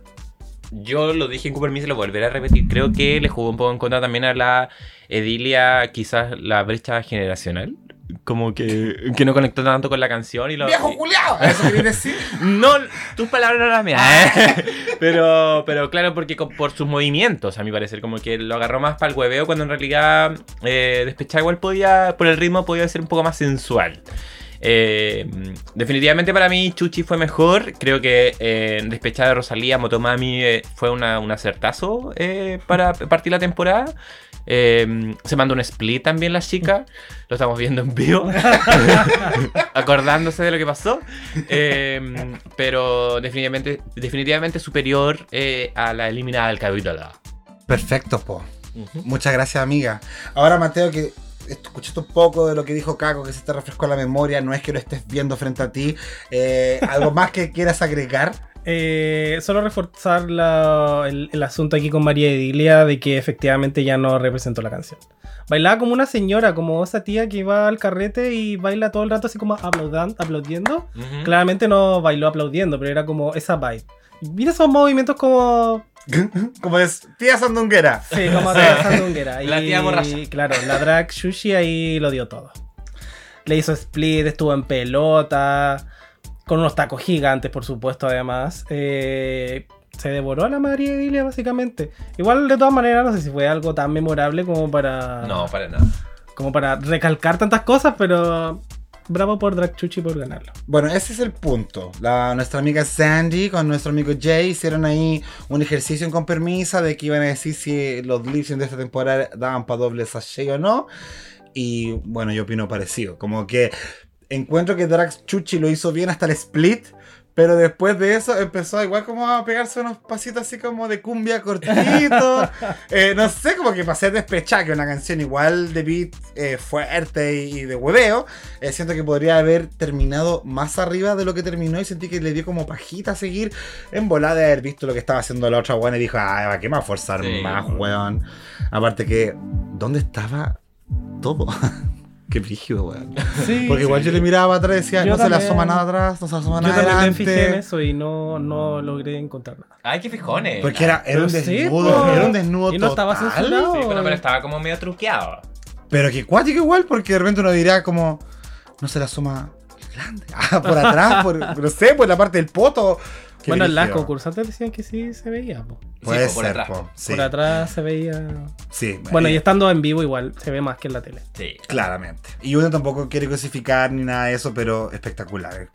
Yo lo dije en Cooper se lo volveré a repetir. Creo que le jugó un poco en contra también a la Edilia, quizás la brecha generacional. Como que, que no conectó tanto con la canción y lo. ¡Viejo culiao! ¿Eso querías decir? no, tus palabras no las mías. ¿eh? pero, pero claro, porque con- por sus movimientos, a mi parecer, como que lo agarró más para el hueveo cuando en realidad eh, igual podía, por el ritmo, podía ser un poco más sensual. Eh, definitivamente para mí Chuchi fue mejor. Creo que eh, Despechada de Rosalía, Motomami eh, fue una, un acertazo eh, para partir la temporada. Eh, se mandó un split también la chica. Lo estamos viendo en vivo. acordándose de lo que pasó. Eh, pero definitivamente, definitivamente superior eh, a la eliminada del capítulo. Perfecto, po. Muchas gracias, amiga. Ahora, Mateo, que escuchaste un poco de lo que dijo Caco, que se te refrescó la memoria, no es que lo estés viendo frente a ti. eh, ¿Algo más que quieras agregar Eh, solo reforzar la- el, el asunto aquí con María Edilia de que efectivamente ya no representó la canción. Bailaba como una señora, como esa tía que va al carrete y baila todo el rato así como aplaudan- aplaudiendo. Ujú. Claramente no bailó aplaudiendo, pero era como esa vibe. Y Mira esos movimientos como. Como es tía sandunguera. Sí, como de sandunguera. La tía borracha. Claro, la drag Shushi ahí lo dio todo. Le hizo split, estuvo en pelota, con unos tacos gigantes, por supuesto, además. Eh, se devoró a la María Edilia, básicamente. Igual, de todas maneras, no sé si fue algo tan memorable como para. No, para nada. Como para recalcar tantas cosas, pero. Bravo por Drag Chuchi por ganarlo. Bueno, ese es el punto. La, nuestra amiga Sandy con nuestro amigo Jay hicieron ahí un ejercicio con permisa de que iban a decir si los lip syncs de esta temporada daban para doble sachet o no. Y bueno, yo opino parecido. Como que encuentro que Drax Chuchi lo hizo bien hasta el split. Pero después de eso empezó igual como a pegarse unos pasitos así como de cumbia cortito. Eh, no sé, como que pasé despechar que una canción igual de beat eh, fuerte y de hueveo. Eh, siento que podría haber terminado más arriba de lo que terminó y sentí que le dio como pajita a seguir en volada de haber visto lo que estaba haciendo la otra buena y dijo, ¿para qué me va a forzar Sí. más, weón? Aparte que, ¿dónde estaba todo? qué brígido, weón. Sí. Porque igual yo le miraba atrás y decía, Yo no se le también. asoma nada atrás, no se le asoma Yo nada también me fijé en eso y no, no logré encontrar nada. Ay, qué fijones. Porque era, era un sí, desnudo, po. era un desnudo Y no estaba total. censurado. Sí, bueno, pero estaba como medio truqueado. Pero que cuático igual, porque de repente uno diría como, no se le asoma grande. Ah, por atrás, por, no sé, por la parte del poto. Qué bueno, las brígido. concursantes decían que sí se veía. po. Puede Sí, po, por ser, atrás. po, sí. Por atrás se veía. Sí, Bueno, eh, y estando en vivo igual se ve más que en la tele. Sí. Claramente. Y uno tampoco quiere cosificar ni nada de eso, pero espectacular.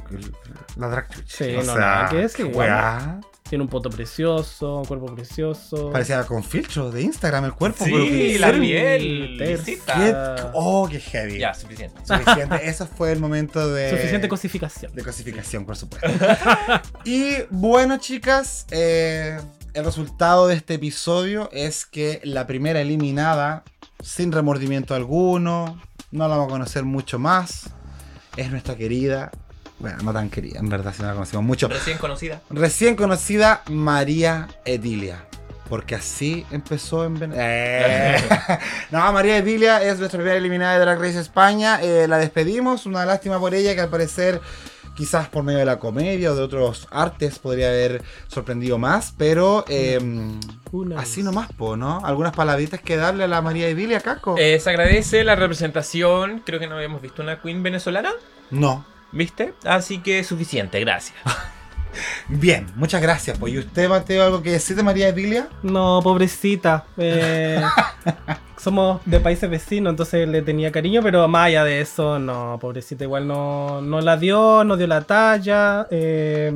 La drag. Sí, O no, sea, nada que qué igual. Tiene un poto precioso, un cuerpo precioso. Parecía con filtro de Instagram el cuerpo. Sí, pero la piel. Oh, qué heavy. Ya, suficiente. Suficiente. Eso fue el momento de. Suficiente cosificación. De cosificación, por supuesto. y bueno, chicas, eh, el resultado de este episodio es que la primera eliminada, sin remordimiento alguno, no la vamos a conocer mucho más, es nuestra querida, bueno, no tan querida, en verdad, si no la conocemos mucho, Recién conocida. recién conocida María Edilia. Porque así empezó en Ven- Eh. No, María Edilia es nuestra primera eliminada de Drag Race España. Eh, la despedimos. Una lástima por ella que al parecer, quizás por medio de la comedia o de otros artes, podría haber sorprendido más. Pero eh, así nomás, po, ¿no? Algunas palabritas que darle a la María Edilia, Caco. Eh, se agradece la representación. Creo que no habíamos visto una queen venezolana. No. ¿Viste? Así que suficiente, gracias. Bien, muchas gracias. Pues, ¿y usted, Mateo, algo que decir de María Edilia? No, pobrecita. eh, somos de países vecinos, entonces le tenía cariño, pero más allá de eso, no, pobrecita. Igual no, no la dio, no dio la talla. eh,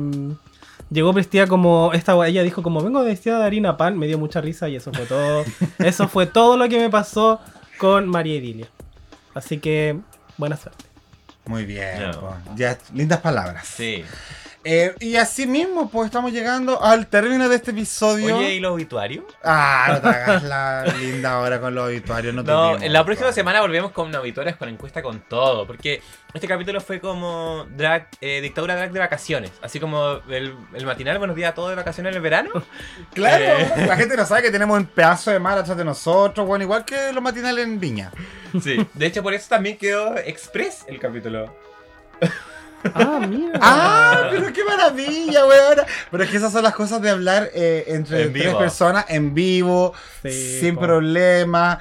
llegó vestida como. Esta ella dijo como vengo vestida de harina pan, me dio mucha risa y eso fue todo. eso fue todo lo que me pasó con María Edilia. Así que, buena suerte. Muy bien, No. ya, lindas palabras. Sí. Eh, y así mismo, pues estamos llegando al término de este episodio. Oye, ¿y los obituarios? Ah, no te hagas la linda ahora con los obituarios. No, No, tuvimos, en la próxima po. semana volvemos con obituarios, con encuesta, con todo. Porque este capítulo fue como drag, eh, dictadura drag de vacaciones. Así como el, el matinal, buenos días a todos de vacaciones en el verano. Claro, Eh. la gente no sabe que tenemos un pedazo de mar atrás de nosotros, bueno, igual que los matinales en Viña. Sí. De hecho, por eso también quedó express el capítulo. Ah, mira. ¡Ah! Pero qué maravilla, weón. Pero es que esas son las cosas de hablar eh, entre En tres vivo. personas en vivo, Sí, sin po. problema.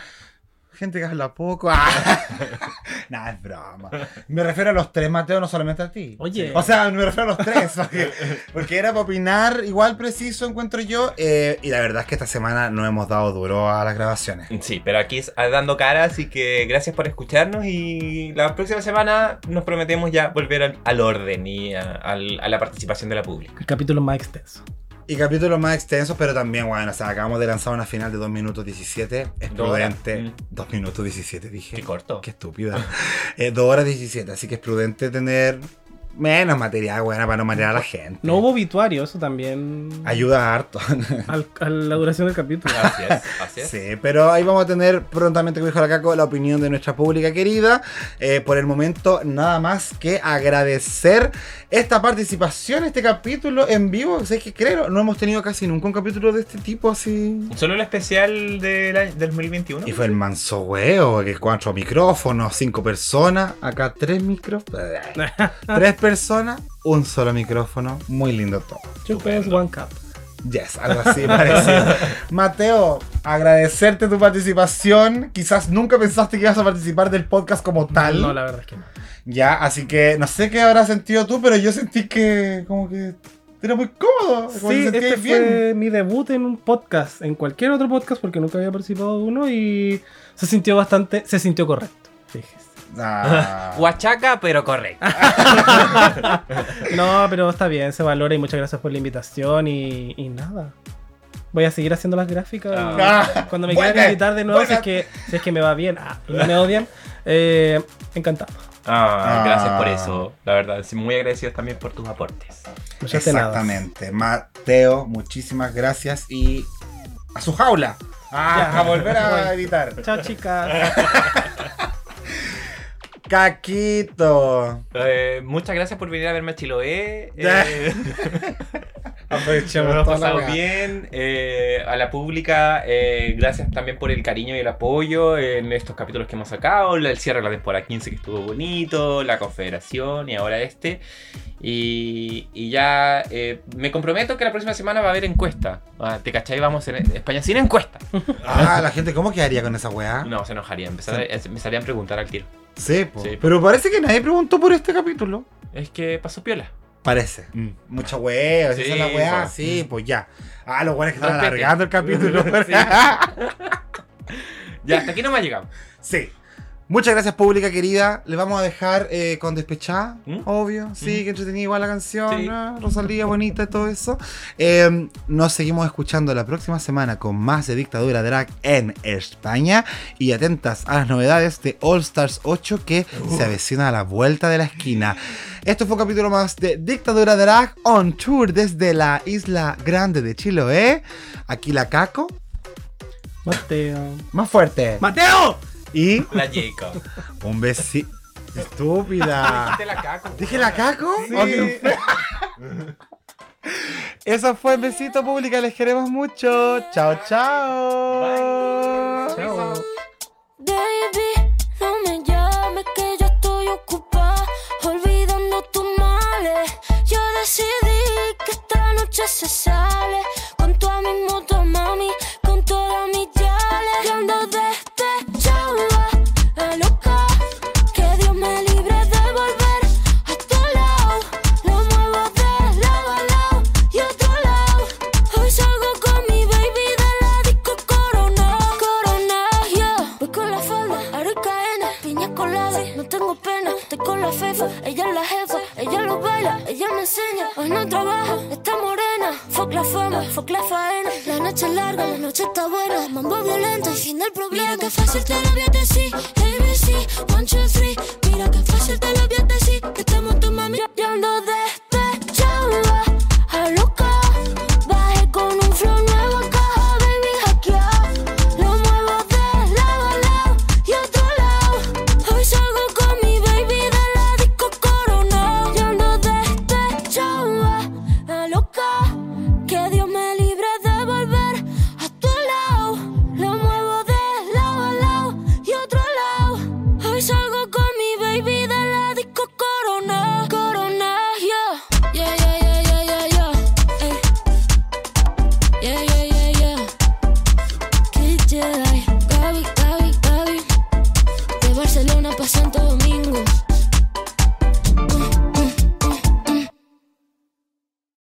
Gente que habla poco. Ah. Nada, es broma. Me refiero a los tres, Mateo, no solamente a ti. Oye. O sea, me refiero a los tres. Porque, porque era para opinar igual preciso, encuentro yo. eh, y la verdad es que esta semana no hemos dado duro a las grabaciones. Sí, pero aquí es dando cara, así que gracias por escucharnos y la próxima semana nos prometemos ya volver al, al orden y a, al- a la participación de la pública. El capítulo más extenso. Y capítulos más extensos, pero también, bueno, o sea, acabamos de lanzar una final de 2 minutos 17. Es Dos prudente. Mm. 2 minutos 17, dije. Qué corto. Qué estúpida. 2 horas 17, así que es prudente tener Menos material, buena para no marear a la gente. No hubo obituario, eso también. Ayuda harto. al- a la duración del capítulo. Así es, así es. Sí, pero ahí vamos a tener prontamente, como dijo la Caco, la opinión de nuestra pública querida. Eh, por el momento, nada más que agradecer esta participación, este capítulo en vivo. ¿Sabes qué creo? No hemos tenido casi nunca un capítulo de este tipo así. Solo el especial del, año- del 2021. Y fue el manso huevo, que cuatro micrófonos, cinco personas, acá tres micrófonos, tres personas, un solo micrófono, muy lindo todo. Two Pairs, One Cup. Yes, algo así parecido. Mateo, agradecerte tu participación. Quizás nunca pensaste que ibas a participar del podcast como tal. No, la verdad es que no. Ya, así que no sé qué habrás sentido tú, pero yo sentí que como que era muy cómodo. Como Sí, este bien. fue mi debut en un podcast, en cualquier otro podcast, porque nunca había participado de uno y se sintió bastante, se sintió correcto. Fíjese. Ah. Huachaca, pero correcto. No, pero está bien, se valora y muchas gracias por la invitación y, y nada. Voy a seguir haciendo las gráficas. Ah. cuando me quieran invitar de nuevo, si es, que, si es que me va bien ah, y no me odian, eh, encantado. Ah, Ah. Gracias por eso. La verdad, muy agradecidos también por tus aportes. Muchas. Exactamente. Mateo, muchísimas gracias y a su jaula. Ah, Ya. a volver a editar. Chao, chicas. Caquito. Eh, muchas gracias por venir a verme a Chiloé. Eh, Aprovechemos Nos pasado bien. eh, a la pública, eh, gracias también por el cariño y el apoyo en estos capítulos que hemos sacado. El cierre de la temporada 15 que estuvo bonito, la confederación y ahora este. Y, y ya eh, me comprometo que la próxima semana va a haber encuesta. Ah, ¿Te cachai? Vamos en España sin encuesta. Ah, la gente, ¿cómo quedaría con esa weá? No, se enojaría. Empezar, Me salían a preguntar al tiro. Sí, po. Sí. pero parece que nadie preguntó por este capítulo. Es que pasó piola. Parece. Mucha weá, Sí, esa es la po. Sí, pues ya. Ah, los weones que están alargando el capítulo. Sí. Ya, hasta aquí no me ha llegado. Sí. Muchas gracias, pública querida. Le vamos a dejar eh, con despechada, ¿Mm? obvio. Sí, que entretenida igual la canción. Sí. ¿no? Rosalía, bonita y todo eso. Eh, nos seguimos escuchando la próxima semana con más de Dictadura Drag en España. Y atentas a las novedades de All Stars 8 que se avecina a la vuelta de la esquina. Esto fue un capítulo más de Dictadura Drag on tour desde la isla grande de Chiloé. Aquí la Caco. Mateo. Más fuerte. ¡Mateo! Y La Jacob. un besito. Estúpida. la caco. ¿Dije la caco? Sí. Ok. Eso fue el besito pública, les queremos mucho. Chao, chao. Chao. Baby, no me llames que yo estoy ocupada olvidando tus males. Yo decidí que esta noche se sale buena, mambo violento y fin del problema. Mira que fácil te lo voy a decir,